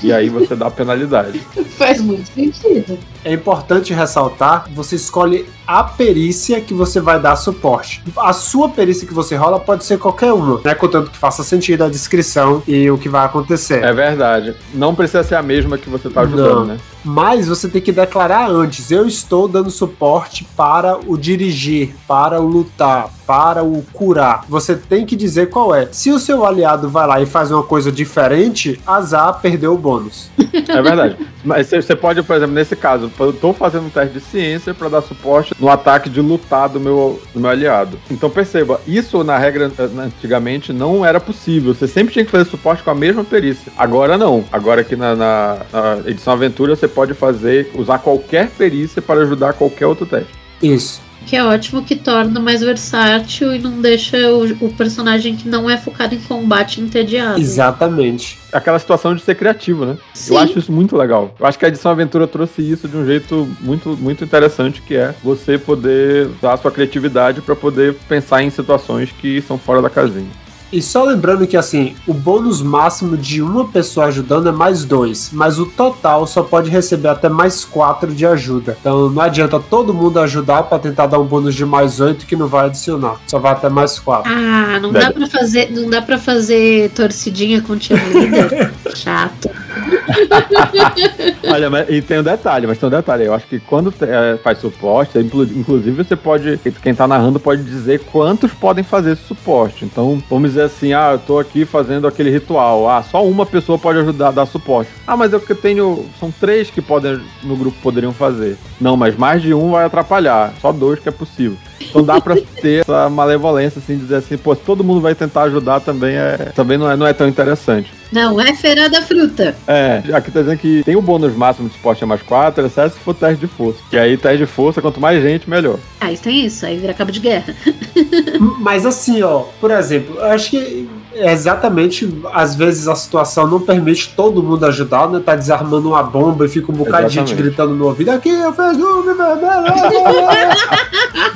E aí você dá penalidade. Faz muito sentido. É importante ressaltar, você escolhe a perícia que você vai dar suporte. A sua perícia que você rola pode ser qualquer uma, né? Contanto que faça sentido a descrição e o que vai acontecer. É verdade. Não precisa ser a mesma que você está ajudando, Não. né? Mas você tem que declarar antes: eu estou dando suporte para o dirigir, para o lutar, para o curar. Você tem que dizer qual é. Se o seu aliado vai lá e faz uma coisa diferente, azar perdeu o bônus. É verdade. Mas você pode, por exemplo, nesse caso, eu tô fazendo um teste de ciência para dar suporte no ataque de lutar do meu, do meu aliado. Então perceba, isso na regra antigamente não era possível. Você sempre tinha que fazer suporte com a mesma perícia. Agora não. Agora aqui na, na, na edição aventura você pode fazer, usar qualquer perícia para ajudar qualquer outro teste. Isso. Que é ótimo que torna mais versátil e não deixa o, o personagem que não é focado em combate entediado. Exatamente. Aquela situação de ser criativo, né? Sim. Eu acho isso muito legal. Eu acho que a edição Aventura trouxe isso de um jeito muito, muito interessante, que é você poder usar a sua criatividade para poder pensar em situações que são fora da casinha. E só lembrando que assim, o bônus máximo de uma pessoa ajudando é mais dois, mas o total só pode receber até mais quatro de ajuda. Então não adianta todo mundo ajudar para tentar dar um bônus de mais oito que não vai adicionar. Só vai até mais quatro. Ah, não dá para fazer, não dá para fazer torcidinha com o líder. Chato. Olha, mas, e tem um detalhe, mas tem um detalhe. Eu acho que quando é, faz suporte, inclusive você pode, quem tá narrando pode dizer quantos podem fazer esse suporte. Então, vamos dizer assim, ah, eu tô aqui fazendo aquele ritual. Ah, só uma pessoa pode ajudar a dar suporte. Ah, mas eu que tenho, são três que podem no grupo poderiam fazer. Não, mas mais de um vai atrapalhar. Só dois que é possível. Então dá pra ter essa malevolência, assim, dizer assim, pô, se todo mundo vai tentar ajudar também, é, também não, é, não é tão interessante. Não, é feira da fruta. É, aqui tá dizendo que tem o bônus máximo de esporte a mais 4, exceto se for teste de força. Que aí teste de força, quanto mais gente, melhor. Ah, isso tem isso, aí vira cabo de guerra. Mas assim, ó, por exemplo, eu acho que é exatamente, às vezes a situação não permite todo mundo ajudar, né? Tá desarmando uma bomba e fica um bocado de gente gritando no ouvido, aqui eu fiz o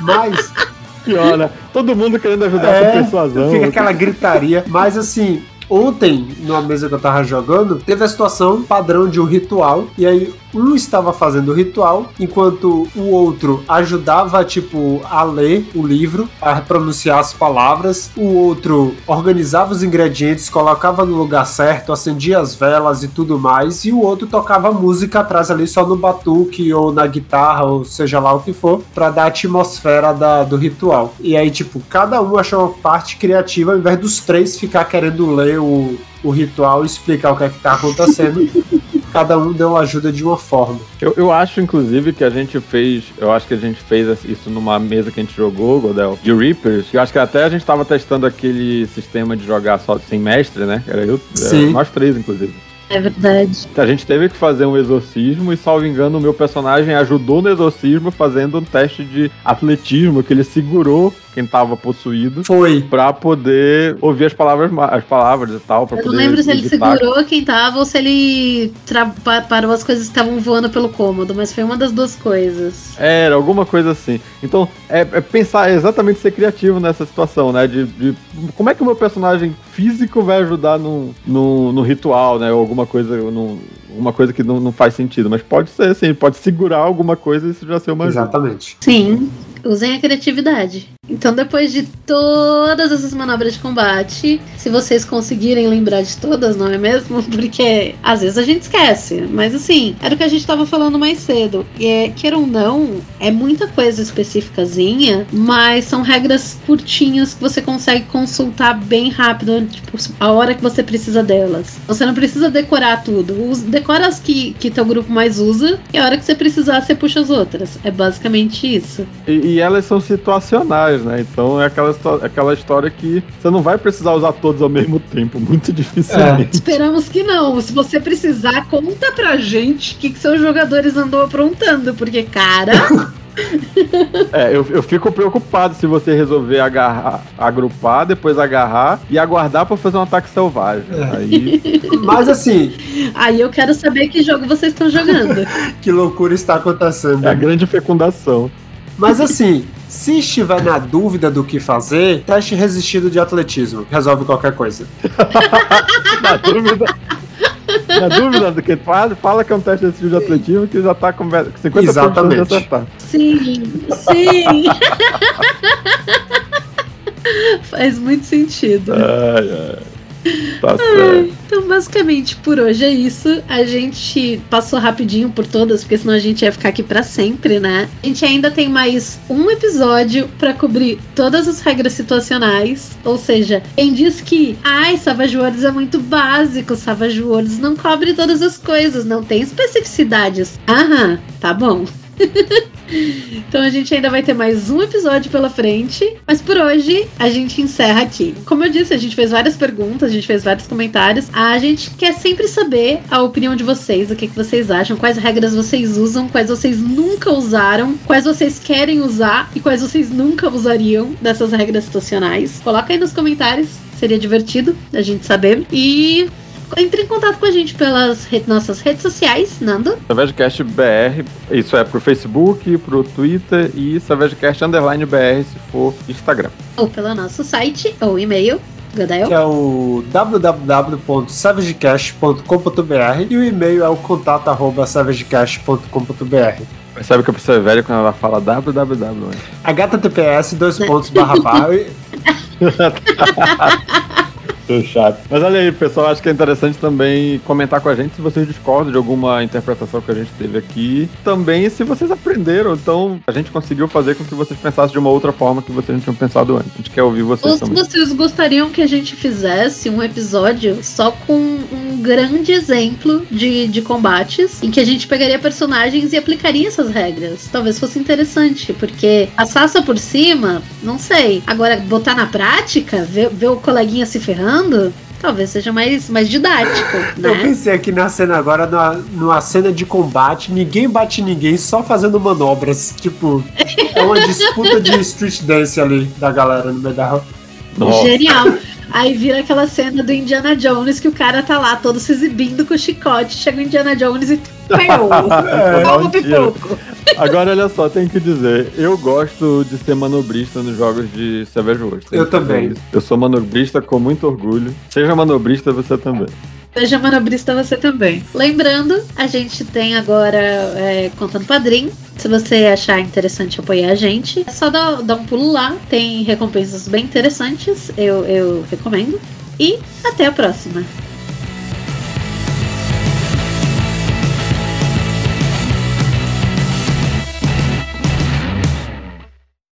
Mas. Olha, todo mundo querendo ajudar é, com persuasão. Fica aquela gritaria. Mas assim, ontem, numa mesa que eu tava jogando, teve a situação padrão de um ritual. E aí um estava fazendo o ritual, enquanto o outro ajudava, tipo, a ler o livro, a pronunciar as palavras, o outro organizava os ingredientes, colocava no lugar certo, acendia as velas e tudo mais, e o outro tocava música atrás ali só no batuque ou na guitarra, ou seja lá o que for, para dar a atmosfera da, do ritual. E aí, tipo, cada um achou uma parte criativa, ao invés dos três ficar querendo ler o, o ritual e explicar o que é que tá acontecendo. cada um deu ajuda de uma forma. Eu, eu acho, inclusive, que a gente fez. Eu acho que a gente fez isso numa mesa que a gente jogou, Godel, de Reapers. Eu acho que até a gente tava testando aquele sistema de jogar só sem mestre, né? Era eu, Sim. Era nós três, inclusive. É verdade. A gente teve que fazer um exorcismo e, salvo engano, o meu personagem ajudou no exorcismo fazendo um teste de atletismo que ele segurou quem tava possuído. Foi. Pra poder ouvir as palavras, as palavras e tal. Pra Eu não lembro se ele segurou quem tava ou se ele parou as coisas que estavam voando pelo cômodo, mas foi uma das duas coisas. Era, alguma coisa assim. Então, é, é pensar, é exatamente ser criativo nessa situação, né? De, de, como é que o meu personagem físico vai ajudar no, no, no ritual, né? Ou alguma coisa, no, alguma coisa que não, não faz sentido. Mas pode ser, assim, pode segurar alguma coisa e isso já ser uma ajuda. Exatamente. Sim. Usem a criatividade. Então, depois de todas essas manobras de combate, se vocês conseguirem lembrar de todas, não é mesmo? Porque às vezes a gente esquece. Mas assim, era o que a gente estava falando mais cedo. E é, queira ou não, é muita coisa específicazinha, mas são regras curtinhas que você consegue consultar bem rápido, tipo, a hora que você precisa delas. Você não precisa decorar tudo. Decora as que, que teu grupo mais usa, e a hora que você precisar, você puxa as outras. É basicamente isso. E, e elas são situacionais, né? Então é aquela, aquela história que você não vai precisar usar todos ao mesmo tempo, muito dificilmente. É. Esperamos que não. Se você precisar, conta pra gente o que, que seus jogadores andou aprontando, porque, cara. É, eu, eu fico preocupado se você resolver agarrar, agrupar, depois agarrar e aguardar para fazer um ataque selvagem. É. Aí... Mas assim. Aí eu quero saber que jogo vocês estão jogando. que loucura está acontecendo. É a grande fecundação. Mas assim, se estiver na dúvida do que fazer, teste resistido de atletismo. Resolve qualquer coisa. na dúvida. Na dúvida do que fala, fala que é um teste resistido de atletismo que já tá com 50% Exatamente. de acertar. Sim, sim. Faz muito sentido. Ai, ai. Tá certo. Então, basicamente, por hoje é isso. A gente passou rapidinho por todas, porque senão a gente ia ficar aqui para sempre, né? A gente ainda tem mais um episódio para cobrir todas as regras situacionais. Ou seja, quem diz que, ai, Savage Worlds é muito básico, Savage Worlds não cobre todas as coisas, não tem especificidades. Aham, tá bom. então a gente ainda vai ter mais um episódio pela frente, mas por hoje a gente encerra aqui. Como eu disse, a gente fez várias perguntas, a gente fez vários comentários. A gente quer sempre saber a opinião de vocês, o que, que vocês acham, quais regras vocês usam, quais vocês nunca usaram, quais vocês querem usar e quais vocês nunca usariam dessas regras situacionais. Coloca aí nos comentários, seria divertido a gente saber. E entre em contato com a gente pelas re nossas redes sociais, Nando. Savagecast BR, isso é pro Facebook, pro Twitter e Savagecast Underline BR se for Instagram. Ou pelo nosso site ou e-mail? Que é o www.savagecast.com.br e o e-mail é o contato.savagecast.com.br. Percebe que a pessoa é velha quando ela fala www. HTTPS, dois pontos, barra, barra. chato. Mas olha aí, pessoal, acho que é interessante também comentar com a gente se vocês discordam de alguma interpretação que a gente teve aqui. Também se vocês aprenderam, então a gente conseguiu fazer com que vocês pensassem de uma outra forma que vocês não tinham pensado antes. A gente quer ouvir vocês Ou também. vocês gostariam que a gente fizesse um episódio só com um grande exemplo de, de combates, em que a gente pegaria personagens e aplicaria essas regras. Talvez fosse interessante, porque a Sassa por cima, não sei. Agora, botar na prática, ver, ver o coleguinha se ferrando, talvez seja mais, mais didático, Eu né? pensei aqui na cena agora, numa, numa cena de combate, ninguém bate ninguém, só fazendo manobras. Tipo, é uma disputa de street dance ali da galera no meio da rua. Genial. Aí vira aquela cena do Indiana Jones que o cara tá lá todo se exibindo com o chicote. Chega o Indiana Jones e. Peu! É. Agora, olha só, tenho que dizer, eu gosto de ser manobrista nos jogos de Savage Wars. Eu também. Eu sou manobrista com muito orgulho. Seja manobrista você também. Seja manobrista você também. Lembrando, a gente tem agora é, Contando Padrim. Se você achar interessante apoiar a gente, é só dar, dar um pulo lá. Tem recompensas bem interessantes. Eu, eu recomendo. E até a próxima.